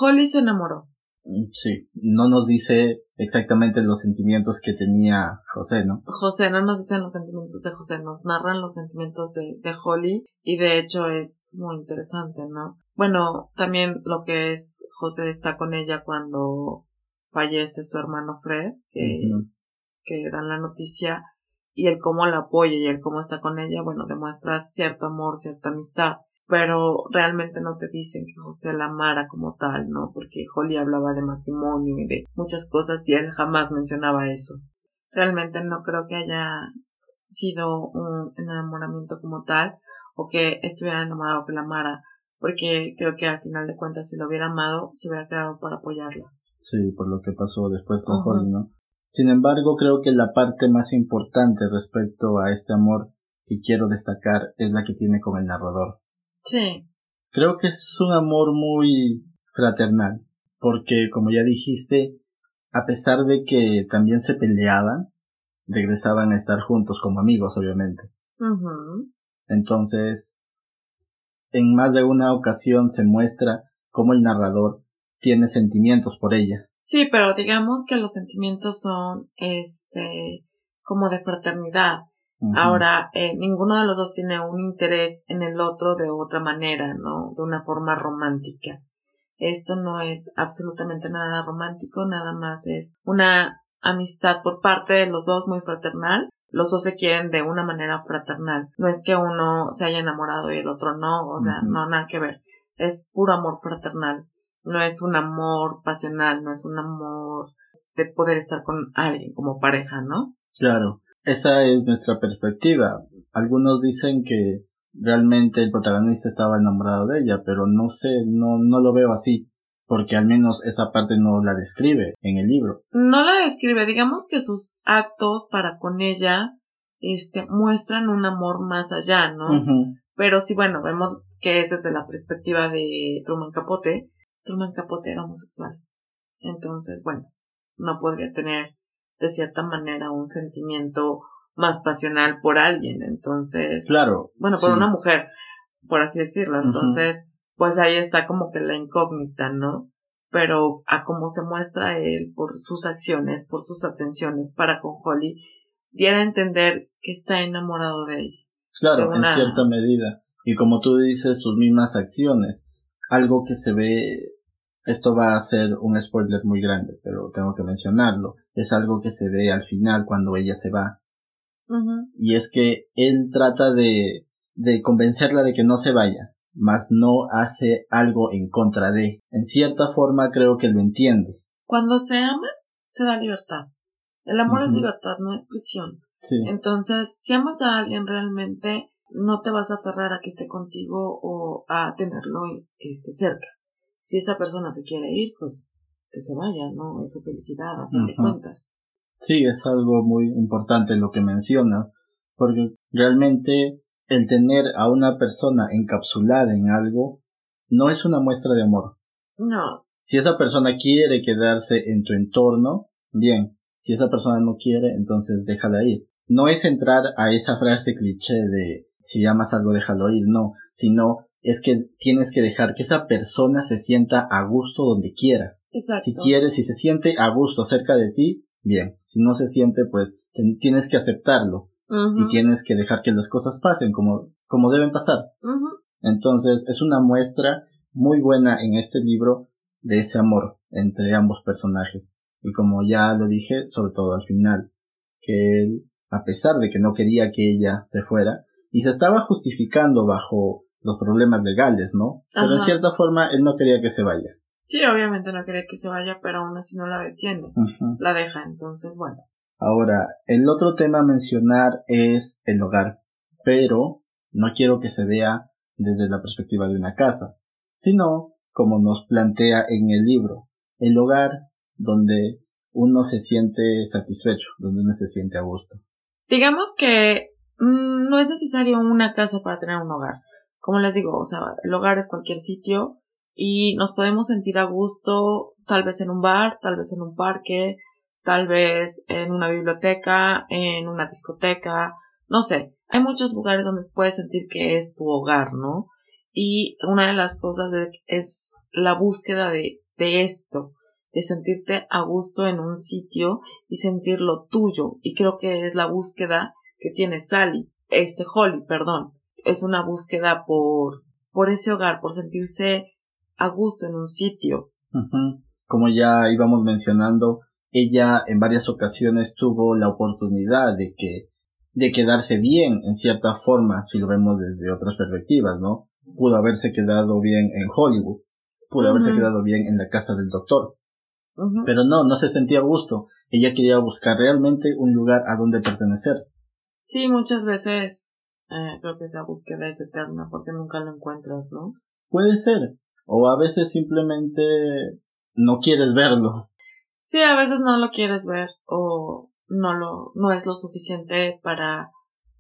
[SPEAKER 2] Holly se enamoró.
[SPEAKER 1] Mm, sí, no nos dice exactamente los sentimientos que tenía José, ¿no?
[SPEAKER 2] José, no nos dicen los sentimientos de José, nos narran los sentimientos de, de Holly y de hecho es muy interesante, ¿no? Bueno, también lo que es José está con ella cuando fallece su hermano Fred, que, que dan la noticia, y el cómo la apoya y el cómo está con ella, bueno, demuestra cierto amor, cierta amistad, pero realmente no te dicen que José la amara como tal, ¿no? Porque Holly hablaba de matrimonio y de muchas cosas y él jamás mencionaba eso. Realmente no creo que haya sido un enamoramiento como tal o que estuviera enamorado que la amara, porque creo que al final de cuentas si lo hubiera amado se hubiera quedado para apoyarla.
[SPEAKER 1] Sí, por lo que pasó después con Holly, ¿no? Sin embargo, creo que la parte más importante respecto a este amor que quiero destacar es la que tiene con el narrador.
[SPEAKER 2] Sí.
[SPEAKER 1] Creo que es un amor muy fraternal, porque como ya dijiste, a pesar de que también se peleaban, regresaban a estar juntos como amigos, obviamente. Entonces, en más de una ocasión se muestra cómo el narrador tiene sentimientos por ella.
[SPEAKER 2] Sí, pero digamos que los sentimientos son, este, como de fraternidad. Ahora, eh, ninguno de los dos tiene un interés en el otro de otra manera, ¿no? De una forma romántica. Esto no es absolutamente nada romántico, nada más es una amistad por parte de los dos muy fraternal. Los dos se quieren de una manera fraternal. No es que uno se haya enamorado y el otro no, o sea, no, nada que ver es puro amor fraternal, no es un amor pasional, no es un amor de poder estar con alguien como pareja, ¿no?
[SPEAKER 1] Claro, esa es nuestra perspectiva. Algunos dicen que realmente el protagonista estaba enamorado de ella, pero no sé, no, no lo veo así, porque al menos esa parte no la describe en el libro.
[SPEAKER 2] No la describe, digamos que sus actos para con ella, este, muestran un amor más allá, ¿no? Pero sí, bueno, vemos que es desde la perspectiva de Truman Capote. Truman Capote era homosexual. Entonces, bueno, no podría tener de cierta manera un sentimiento más pasional por alguien. Entonces,
[SPEAKER 1] claro.
[SPEAKER 2] Bueno, por una mujer, por así decirlo. Entonces, pues ahí está como que la incógnita, ¿no? Pero a cómo se muestra él por sus acciones, por sus atenciones para con Holly, diera a entender que está enamorado de ella.
[SPEAKER 1] Claro, en cierta medida. Y como tú dices, sus mismas acciones. Algo que se ve esto va a ser un spoiler muy grande, pero tengo que mencionarlo. Es algo que se ve al final cuando ella se va. Y es que él trata de, de convencerla de que no se vaya, mas no hace algo en contra de. En cierta forma creo que lo entiende.
[SPEAKER 2] Cuando se ama, se da libertad. El amor es libertad, no es prisión. Entonces, si amas a alguien realmente, no te vas a aferrar a que esté contigo o a tenerlo este, cerca si esa persona se quiere ir, pues que se vaya, ¿no? Es su felicidad, a fin de cuentas.
[SPEAKER 1] Sí, es algo muy importante lo que menciona, porque realmente el tener a una persona encapsulada en algo no es una muestra de amor.
[SPEAKER 2] No.
[SPEAKER 1] Si esa persona quiere quedarse en tu entorno, bien. Si esa persona no quiere, entonces déjala ir. No es entrar a esa frase cliché de si amas algo déjalo ir, no, sino es que tienes que dejar que esa persona se sienta a gusto donde quiera.
[SPEAKER 2] Exacto.
[SPEAKER 1] Si quiere, si se siente a gusto cerca de ti, bien. Si no se siente, pues tienes que aceptarlo. Y tienes que dejar que las cosas pasen como, como deben pasar. Entonces, es una muestra muy buena en este libro de ese amor entre ambos personajes. Y como ya lo dije, sobre todo al final, que él, a pesar de que no quería que ella se fuera, y se estaba justificando bajo los problemas legales, ¿no? Pero en cierta forma él no quería que se vaya.
[SPEAKER 2] Sí, obviamente no quería que se vaya, pero aún así no la detiene. La deja, entonces, bueno.
[SPEAKER 1] Ahora, el otro tema a mencionar es el hogar, pero no quiero que se vea desde la perspectiva de una casa, sino como nos plantea en el libro, el hogar donde uno se siente satisfecho, donde uno se siente a gusto.
[SPEAKER 2] Digamos que mm, no es necesario una casa para tener un hogar como les digo, o sea, el hogar es cualquier sitio y nos podemos sentir a gusto tal vez en un bar, tal vez en un parque, tal vez en una biblioteca, en una discoteca, no sé, hay muchos lugares donde puedes sentir que es tu hogar, ¿no? Y una de las cosas es la búsqueda de, de esto, de sentirte a gusto en un sitio y sentirlo tuyo. Y creo que es la búsqueda que tiene Sally, este Holly, perdón es una búsqueda por, por ese hogar, por sentirse a gusto en un sitio.
[SPEAKER 1] Como ya íbamos mencionando, ella en varias ocasiones tuvo la oportunidad de que de quedarse bien en cierta forma, si lo vemos desde otras perspectivas, ¿no? Pudo haberse quedado bien en Hollywood, pudo haberse quedado bien en la casa del doctor. Pero no, no se sentía a gusto. Ella quería buscar realmente un lugar a donde pertenecer.
[SPEAKER 2] Sí, muchas veces eh, creo que esa búsqueda es eterna porque nunca lo encuentras, ¿no?
[SPEAKER 1] Puede ser. O a veces simplemente no quieres verlo.
[SPEAKER 2] Sí, a veces no lo quieres ver o no lo, no es lo suficiente para,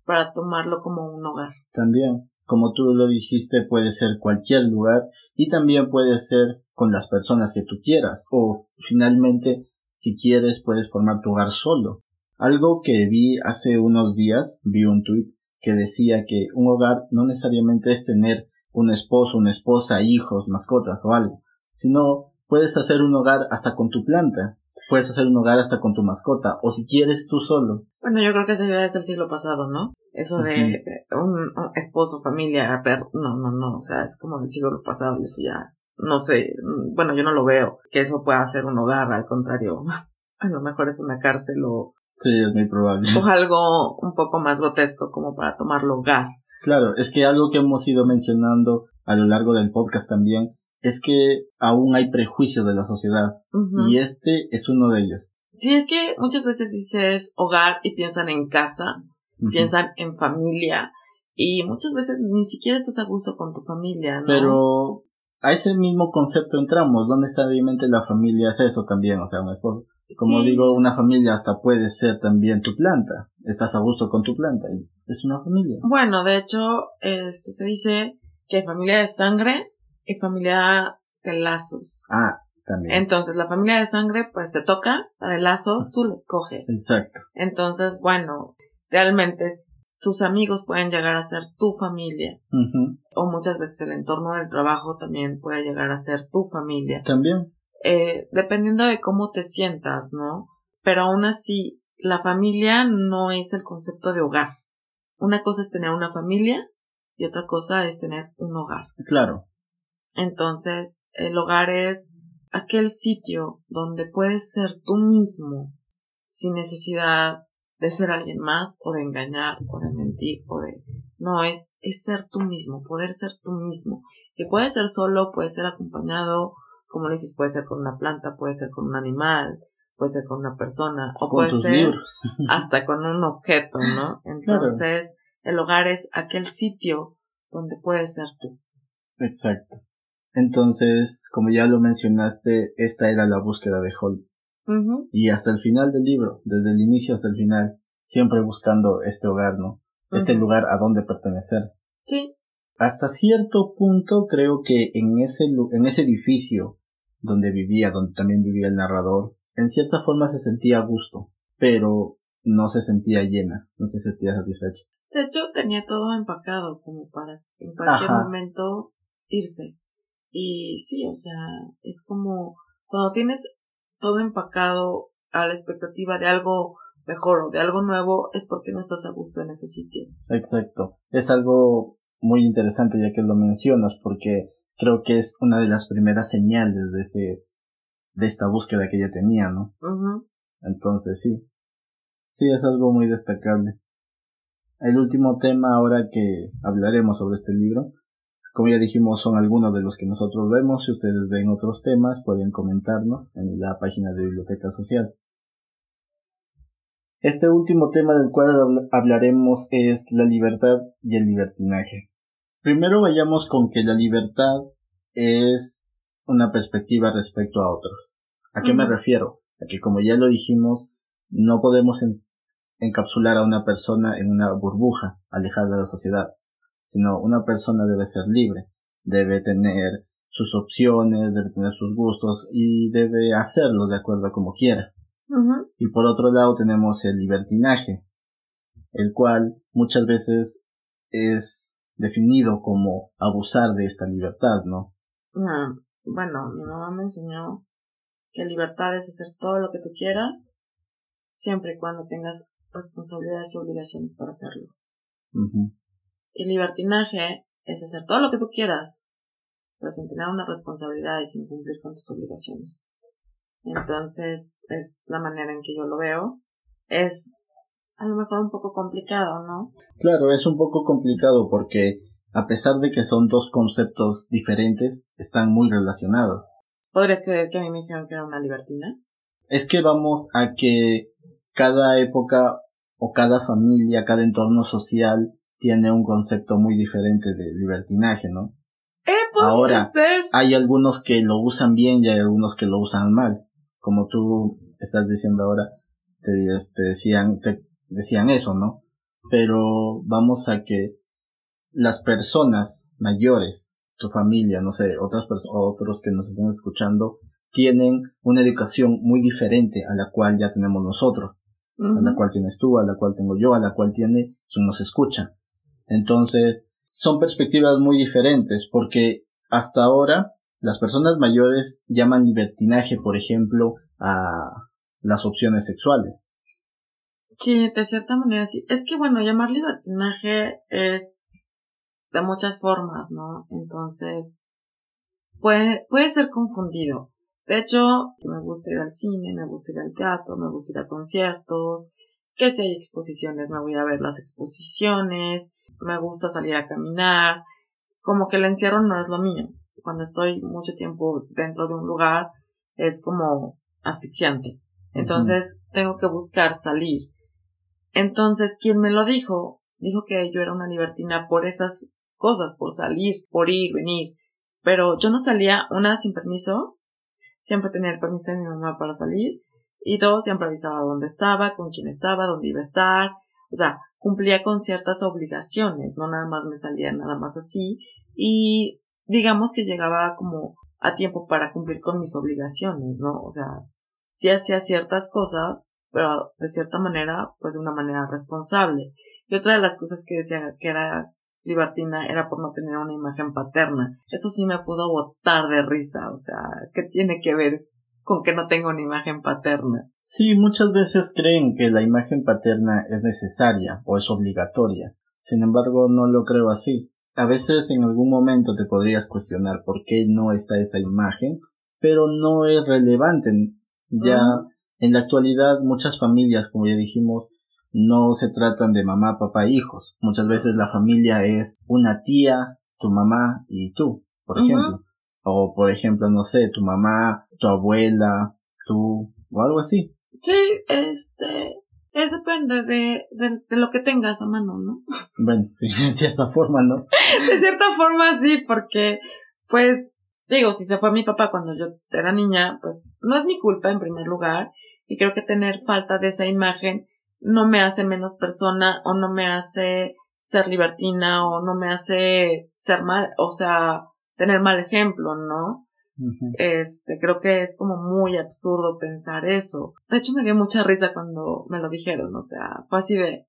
[SPEAKER 2] para tomarlo como un hogar.
[SPEAKER 1] También, como tú lo dijiste, puede ser cualquier lugar y también puede ser con las personas que tú quieras o finalmente si quieres puedes formar tu hogar solo. Algo que vi hace unos días, vi un tweet que decía que un hogar no necesariamente es tener un esposo, una esposa, hijos, mascotas o algo, sino puedes hacer un hogar hasta con tu planta, puedes hacer un hogar hasta con tu mascota, o si quieres tú solo.
[SPEAKER 2] Bueno, yo creo que esa idea es del siglo pasado, ¿no? Eso de un, esposo, familia, perro, no, no, no, o sea, es como del siglo pasado y eso ya, no sé, bueno, yo no lo veo, que eso pueda ser un hogar, al contrario, a lo mejor es una cárcel o
[SPEAKER 1] Sí, es muy probable.
[SPEAKER 2] O algo un poco más grotesco como para tomarlo hogar.
[SPEAKER 1] Claro, es que algo que hemos ido mencionando a lo largo del podcast también, es que aún hay prejuicios de la sociedad y este es uno de ellos.
[SPEAKER 2] Sí, es que muchas veces dices hogar y piensan en casa, piensan en familia y muchas veces ni siquiera estás a gusto con tu familia, ¿no?
[SPEAKER 1] Pero a ese mismo concepto entramos, ¿dónde necesariamente la familia es eso también, o sea, un esposo. Como digo, una familia hasta puede ser también tu planta. Estás a gusto con tu planta y es una familia.
[SPEAKER 2] Bueno, de hecho, este se dice que hay familia de sangre y familia de lazos.
[SPEAKER 1] Ah, también.
[SPEAKER 2] Entonces, la familia de sangre, pues te toca, la de lazos, tú la escoges.
[SPEAKER 1] Exacto.
[SPEAKER 2] Entonces, bueno, realmente tus amigos pueden llegar a ser tu familia. O muchas veces el entorno del trabajo también puede llegar a ser tu familia.
[SPEAKER 1] También.
[SPEAKER 2] Eh, dependiendo de cómo te sientas, ¿no? Pero aún así, la familia no es el concepto de hogar. Una cosa es tener una familia y otra cosa es tener un hogar.
[SPEAKER 1] Claro.
[SPEAKER 2] Entonces, el hogar es aquel sitio donde puedes ser tú mismo sin necesidad de ser alguien más o de engañar o de mentir o de no es es ser tú mismo poder ser tú mismo y puede ser solo puede ser acompañado como le dices puede ser con una planta puede ser con un animal puede ser con una persona o puede ser hasta con un objeto no entonces el hogar es aquel sitio donde puedes ser tú
[SPEAKER 1] exacto entonces, como ya lo mencionaste, esta era la búsqueda de Holly. Y hasta el final del libro, desde el inicio hasta el final, siempre buscando este hogar, ¿no? Este lugar a donde pertenecer.
[SPEAKER 2] Sí.
[SPEAKER 1] Hasta cierto punto creo que en ese, en ese edificio donde vivía, donde también vivía el narrador, en cierta forma se sentía a gusto, pero no se sentía llena, no se sentía satisfecha.
[SPEAKER 2] De hecho, tenía todo empacado como para en cualquier momento irse. Y sí, o sea, es como cuando tienes todo empacado a la expectativa de algo mejor o de algo nuevo, es porque no estás a gusto en ese sitio.
[SPEAKER 1] Exacto. Es algo muy interesante ya que lo mencionas, porque creo que es una de las primeras señales de este, de esta búsqueda que ella tenía, ¿no? Entonces sí. Sí, es algo muy destacable. El último tema ahora que hablaremos sobre este libro como ya dijimos, son algunos de los que nosotros vemos. Si ustedes ven otros temas, pueden comentarnos en la página de Biblioteca Social. Este último tema del cual hablaremos es la libertad y el libertinaje. Primero vayamos con que la libertad es una perspectiva respecto a otros. ¿A qué me refiero? A que como ya lo dijimos, no podemos encapsular a una persona en una burbuja alejada de la sociedad sino una persona debe ser libre, debe tener sus opciones, debe tener sus gustos y debe hacerlo de acuerdo a como quiera. Y por otro lado tenemos el libertinaje, el cual muchas veces es definido como abusar de esta libertad, ¿no?
[SPEAKER 2] Ah, bueno, mi mamá me enseñó que libertad es hacer todo lo que tú quieras, siempre y cuando tengas responsabilidades y obligaciones para hacerlo. Y libertinaje es hacer todo lo que tú quieras, pero sin tener una responsabilidad y sin cumplir con tus obligaciones. Entonces, es la manera en que yo lo veo. Es a lo mejor un poco complicado, ¿no?
[SPEAKER 1] Claro, es un poco complicado porque a pesar de que son dos conceptos diferentes, están muy relacionados.
[SPEAKER 2] ¿Podrías creer que a mí me dijeron que era una libertina?
[SPEAKER 1] Es que vamos a que cada época o cada familia, cada entorno social tiene un concepto muy diferente de libertinaje, ¿no?
[SPEAKER 2] Eh, Ahora, ser.
[SPEAKER 1] hay algunos que lo usan bien y hay algunos que lo usan mal. Como tú estás diciendo ahora, te, decían, te decían eso, ¿no? Pero vamos a que las personas mayores, tu familia, no sé, otras otros que nos están escuchando, tienen una educación muy diferente a la cual ya tenemos nosotros, a la cual tienes tú, a la cual tengo yo, a la cual tiene quien nos escucha. Entonces, son perspectivas muy diferentes porque hasta ahora las personas mayores llaman libertinaje, por ejemplo, a las opciones sexuales.
[SPEAKER 2] Sí, de cierta manera sí. Es que bueno, llamar libertinaje es de muchas formas, ¿no? Entonces, puede, puede ser confundido. De hecho, me gusta ir al cine, me gusta ir al teatro, me gusta ir a conciertos, que si hay exposiciones me voy a ver las exposiciones, me gusta salir a caminar, como que el encierro no es lo mío. Cuando estoy mucho tiempo dentro de un lugar, es como asfixiante. Entonces, tengo que buscar salir. Entonces, quien me lo dijo, dijo que yo era una libertina por esas cosas, por salir, por ir, venir. Pero yo no salía, una, sin permiso. Siempre tenía el permiso de mi mamá para salir. Y dos, siempre avisaba dónde estaba, con quién estaba, dónde iba a estar. O sea, cumplía con ciertas obligaciones, no nada más me salía nada más así. Y digamos que llegaba como a tiempo para cumplir con mis obligaciones, ¿no? O sea, sí hacía ciertas cosas, pero de cierta manera, pues de una manera responsable. Y otra de las cosas que decía que era libertina era por no tener una imagen paterna. Eso sí me pudo botar de risa, o sea, ¿qué tiene que ver con que no tengo una imagen paterna?
[SPEAKER 1] Sí, muchas veces creen que la imagen paterna es necesaria o es obligatoria. Sin embargo, no lo creo así. A veces en algún momento te podrías cuestionar por qué no está esa imagen, pero no es relevante. Ya en la actualidad muchas familias, como ya dijimos, no se tratan de mamá, papá, hijos. Muchas veces la familia es una tía, tu mamá y tú, por ejemplo. O por ejemplo, no sé, tu mamá, tu abuela, tú, o algo así.
[SPEAKER 2] Sí, este, es depende de, de, lo que tengas a mano, ¿no?
[SPEAKER 1] Bueno, sí, en cierta forma, ¿no?
[SPEAKER 2] de cierta forma sí, porque, pues, digo, si se fue mi papá cuando yo era niña, pues no es mi culpa en primer lugar, y creo que tener falta de esa imagen no me hace menos persona o no me hace ser libertina o no me hace ser mal, o sea, tener mal ejemplo, ¿no? Este, creo que es como muy absurdo pensar eso. De hecho, me dio mucha risa cuando me lo dijeron, o sea, fue así de,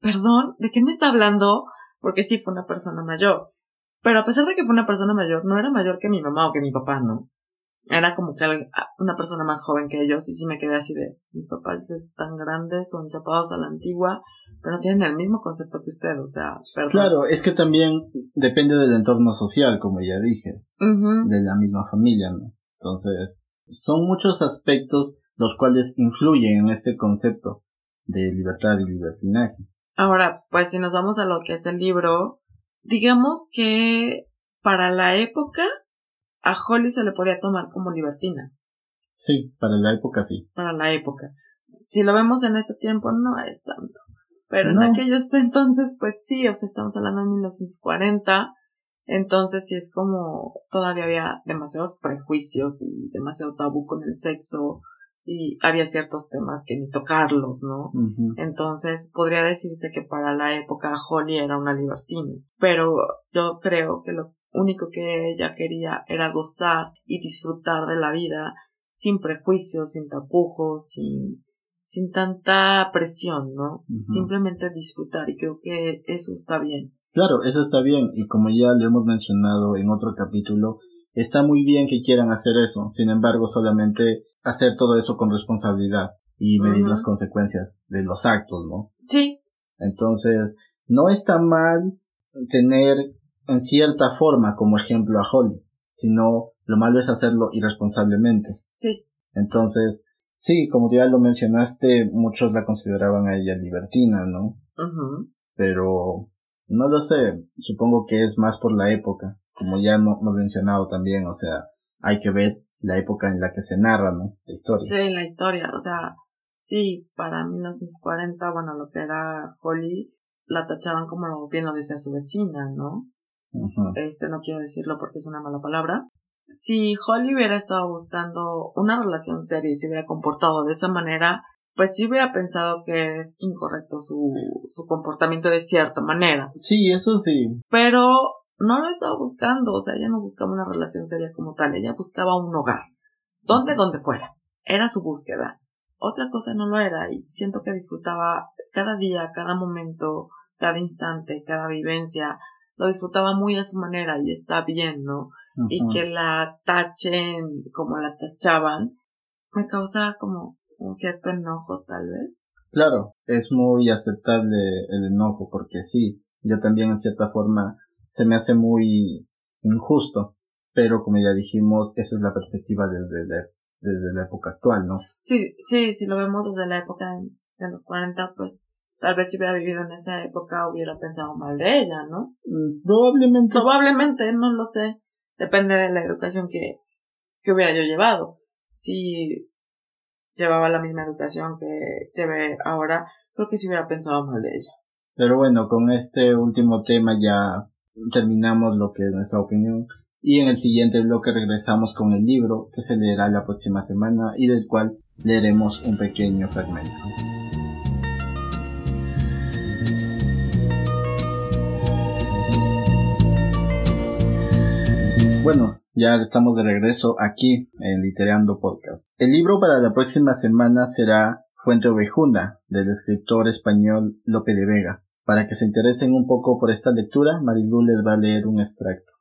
[SPEAKER 2] perdón, ¿de qué me está hablando? Porque sí fue una persona mayor. Pero a pesar de que fue una persona mayor, no era mayor que mi mamá o que mi papá, ¿no? Era como que una persona más joven que ellos y sí me quedé así de, mis papás están grandes, son chapados a la antigua, pero no tienen el mismo concepto que usted, o sea,
[SPEAKER 1] perdón. Claro, es que también depende del entorno social, como ya dije, de la misma familia, ¿no? Entonces, son muchos aspectos los cuales influyen en este concepto de libertad y libertinaje.
[SPEAKER 2] Ahora, pues si nos vamos a lo que es el libro, digamos que para la época a Holly se le podía tomar como libertina.
[SPEAKER 1] Sí, para la época sí.
[SPEAKER 2] Para la época. Si lo vemos en este tiempo, no es tanto. Pero en aquellos entonces, pues sí, o sea, estamos hablando de 1940, entonces sí es como todavía había demasiados prejuicios y demasiado tabú con el sexo y había ciertos temas que ni tocarlos, ¿no? Entonces podría decirse que para la época Holly era una libertina, pero yo creo que lo único que ella quería era gozar y disfrutar de la vida sin prejuicios, sin tapujos, sin sin tanta presión, ¿no? Simplemente disfrutar y creo que eso está bien.
[SPEAKER 1] Claro, eso está bien y como ya lo hemos mencionado en otro capítulo, está muy bien que quieran hacer eso, sin embargo solamente hacer todo eso con responsabilidad y medir las consecuencias de los actos, ¿no?
[SPEAKER 2] Sí.
[SPEAKER 1] Entonces, no está mal tener en cierta forma como ejemplo a Holly, sino lo malo es hacerlo irresponsablemente.
[SPEAKER 2] Sí.
[SPEAKER 1] Entonces, Sí, como ya lo mencionaste, muchos la consideraban a ella libertina, ¿no? Pero no lo sé, supongo que es más por la época, como ya hemos mencionado también, o sea, hay que ver la época en la que se narra, ¿no? La historia.
[SPEAKER 2] Sí, la historia, o sea, sí, para 1940, bueno, lo que era Holly, la tachaban como bien lo decía su vecina, ¿no? Este no quiero decirlo porque es una mala palabra, si Holly hubiera estado buscando una relación seria y se hubiera comportado de esa manera, pues sí hubiera pensado que es incorrecto su, su comportamiento de cierta manera.
[SPEAKER 1] Sí, eso sí.
[SPEAKER 2] Pero no lo estaba buscando, o sea, ella no buscaba una relación seria como tal, ella buscaba un hogar. Donde, donde fuera. Era su búsqueda. Otra cosa no lo era y siento que disfrutaba cada día, cada momento, cada instante, cada vivencia. Lo disfrutaba muy a su manera y está bien, ¿no? y que la tachen como la tachaban, me causa como un cierto enojo tal vez.
[SPEAKER 1] Claro, es muy aceptable el enojo porque sí, yo también en cierta forma se me hace muy injusto, pero como ya dijimos, esa es la perspectiva desde la, desde la época actual, ¿no?
[SPEAKER 2] Sí, sí, si lo vemos desde la época de, los 40, pues tal vez si hubiera vivido en esa época hubiera pensado mal de ella, ¿no?
[SPEAKER 1] Mm, Probablemente.
[SPEAKER 2] Probablemente, no lo sé. Depende de la educación que, que hubiera yo llevado. Si llevaba la misma educación que llevé ahora, creo que sí hubiera pensado mal de ella.
[SPEAKER 1] Pero bueno, con este último tema ya terminamos lo que es nuestra opinión. Y en el siguiente bloque regresamos con el libro que se leerá la próxima semana y del cual leeremos un pequeño fragmento. Bueno, ya estamos de regreso aquí en Literando Podcast. El libro para la próxima semana será Fuente Ovejuna, del escritor español Lope de Vega. Para que se interesen un poco por esta lectura, Marilu les va a leer un extracto.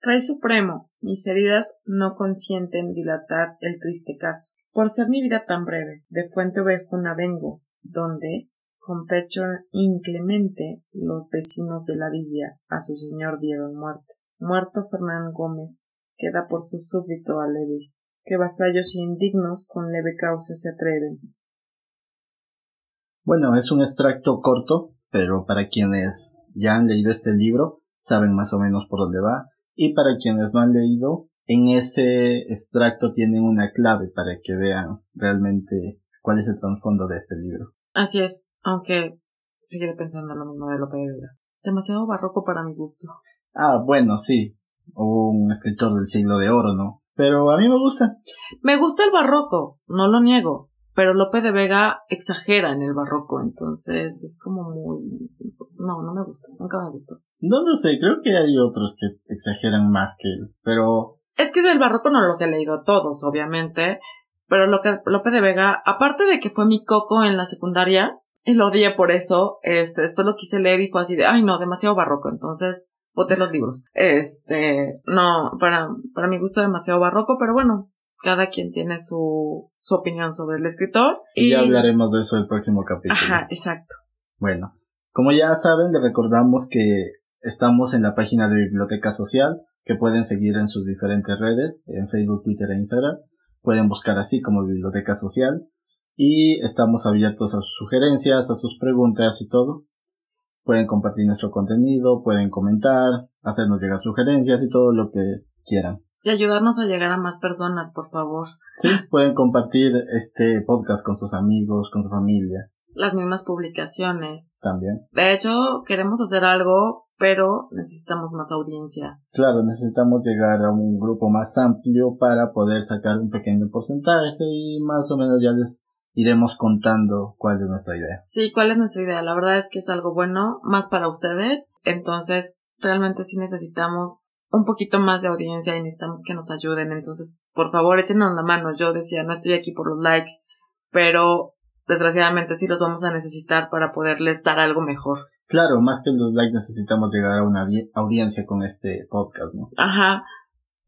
[SPEAKER 2] Rey Supremo, mis heridas no consienten dilatar el triste caso. Por ser mi vida tan breve, de Fuente Ovejuna vengo, donde, con pecho inclemente, los vecinos de la villa a su señor dieron muerte. Muerto Fernán Gómez, queda por su súbdito a Levis, que vasallos indignos con leve causa se atreven.
[SPEAKER 1] Bueno, es un extracto corto, pero para quienes ya han leído este libro, saben más o menos por dónde va. Y para quienes no han leído, en ese extracto tienen una clave para que vean realmente cuál es el trasfondo de este libro.
[SPEAKER 2] Así es, aunque seguiré pensando lo mismo de Lope de Vega. Demasiado barroco para mi gusto.
[SPEAKER 1] Ah, bueno, sí, un escritor del siglo de oro, ¿no? Pero a mí me gusta.
[SPEAKER 2] Me gusta el barroco, no lo niego, pero Lope de Vega exagera en el barroco, entonces es como muy... No, no me gusta, nunca me gustó.
[SPEAKER 1] No lo sé, creo que hay otros que exageran más que él, pero...
[SPEAKER 2] Es que del barroco no los he leído a todos, obviamente, pero lo que Lope de Vega, aparte de que fue mi coco en la secundaria, y lo odié por eso, este, después lo quise leer y fue así de, ay no, demasiado barroco, entonces boté los libros. Este, no, para, para mi gusto demasiado barroco, pero bueno, cada quien tiene su, su opinión sobre el escritor.
[SPEAKER 1] Y ya hablaremos de eso el próximo capítulo.
[SPEAKER 2] Ajá, exacto.
[SPEAKER 1] Bueno, como ya saben, les recordamos que estamos en la página de Biblioteca Social, que pueden seguir en sus diferentes redes, en Facebook, Twitter e Instagram. Pueden buscar así como Biblioteca Social. Y estamos abiertos a sus sugerencias, a sus preguntas y todo. Pueden compartir nuestro contenido, pueden comentar, hacernos llegar sugerencias y todo lo que quieran.
[SPEAKER 2] Y ayudarnos a llegar a más personas, por favor.
[SPEAKER 1] Sí, pueden compartir este podcast con sus amigos, con su familia.
[SPEAKER 2] Las mismas publicaciones.
[SPEAKER 1] También.
[SPEAKER 2] De hecho, queremos hacer algo, pero necesitamos más audiencia.
[SPEAKER 1] Claro, necesitamos llegar a un grupo más amplio para poder sacar un pequeño porcentaje y más o menos ya les iremos contando cuál es nuestra idea.
[SPEAKER 2] Sí, cuál es nuestra idea. La verdad es que es algo bueno, más para ustedes. Entonces, realmente sí necesitamos un poquito más de audiencia y necesitamos que nos ayuden. Entonces, por favor, échenos la mano. Yo decía, no estoy aquí por los likes, pero desgraciadamente sí los vamos a necesitar para poderles dar algo mejor.
[SPEAKER 1] Claro, más que los likes necesitamos llegar a una audiencia con este podcast, ¿no?
[SPEAKER 2] Ajá.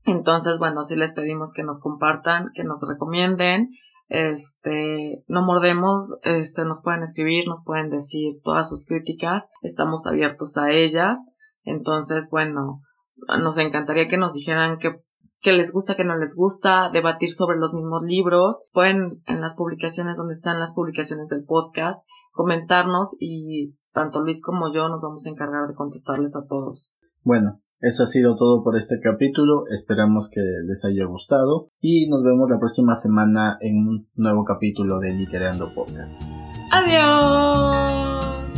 [SPEAKER 2] Entonces, bueno, sí les pedimos que nos compartan, que nos recomienden. Este, no mordemos, este, nos pueden escribir, nos pueden decir todas sus críticas, estamos abiertos a ellas. Entonces, bueno, nos encantaría que nos dijeran que, que les gusta, que no les gusta, debatir sobre los mismos libros. Pueden en las publicaciones donde están las publicaciones del podcast comentarnos y tanto Luis como yo nos vamos a encargar de contestarles a todos.
[SPEAKER 1] Bueno, eso ha sido todo por este capítulo. Esperamos que les haya gustado y nos vemos la próxima semana en un nuevo capítulo de Literando Podcast.
[SPEAKER 2] Adiós.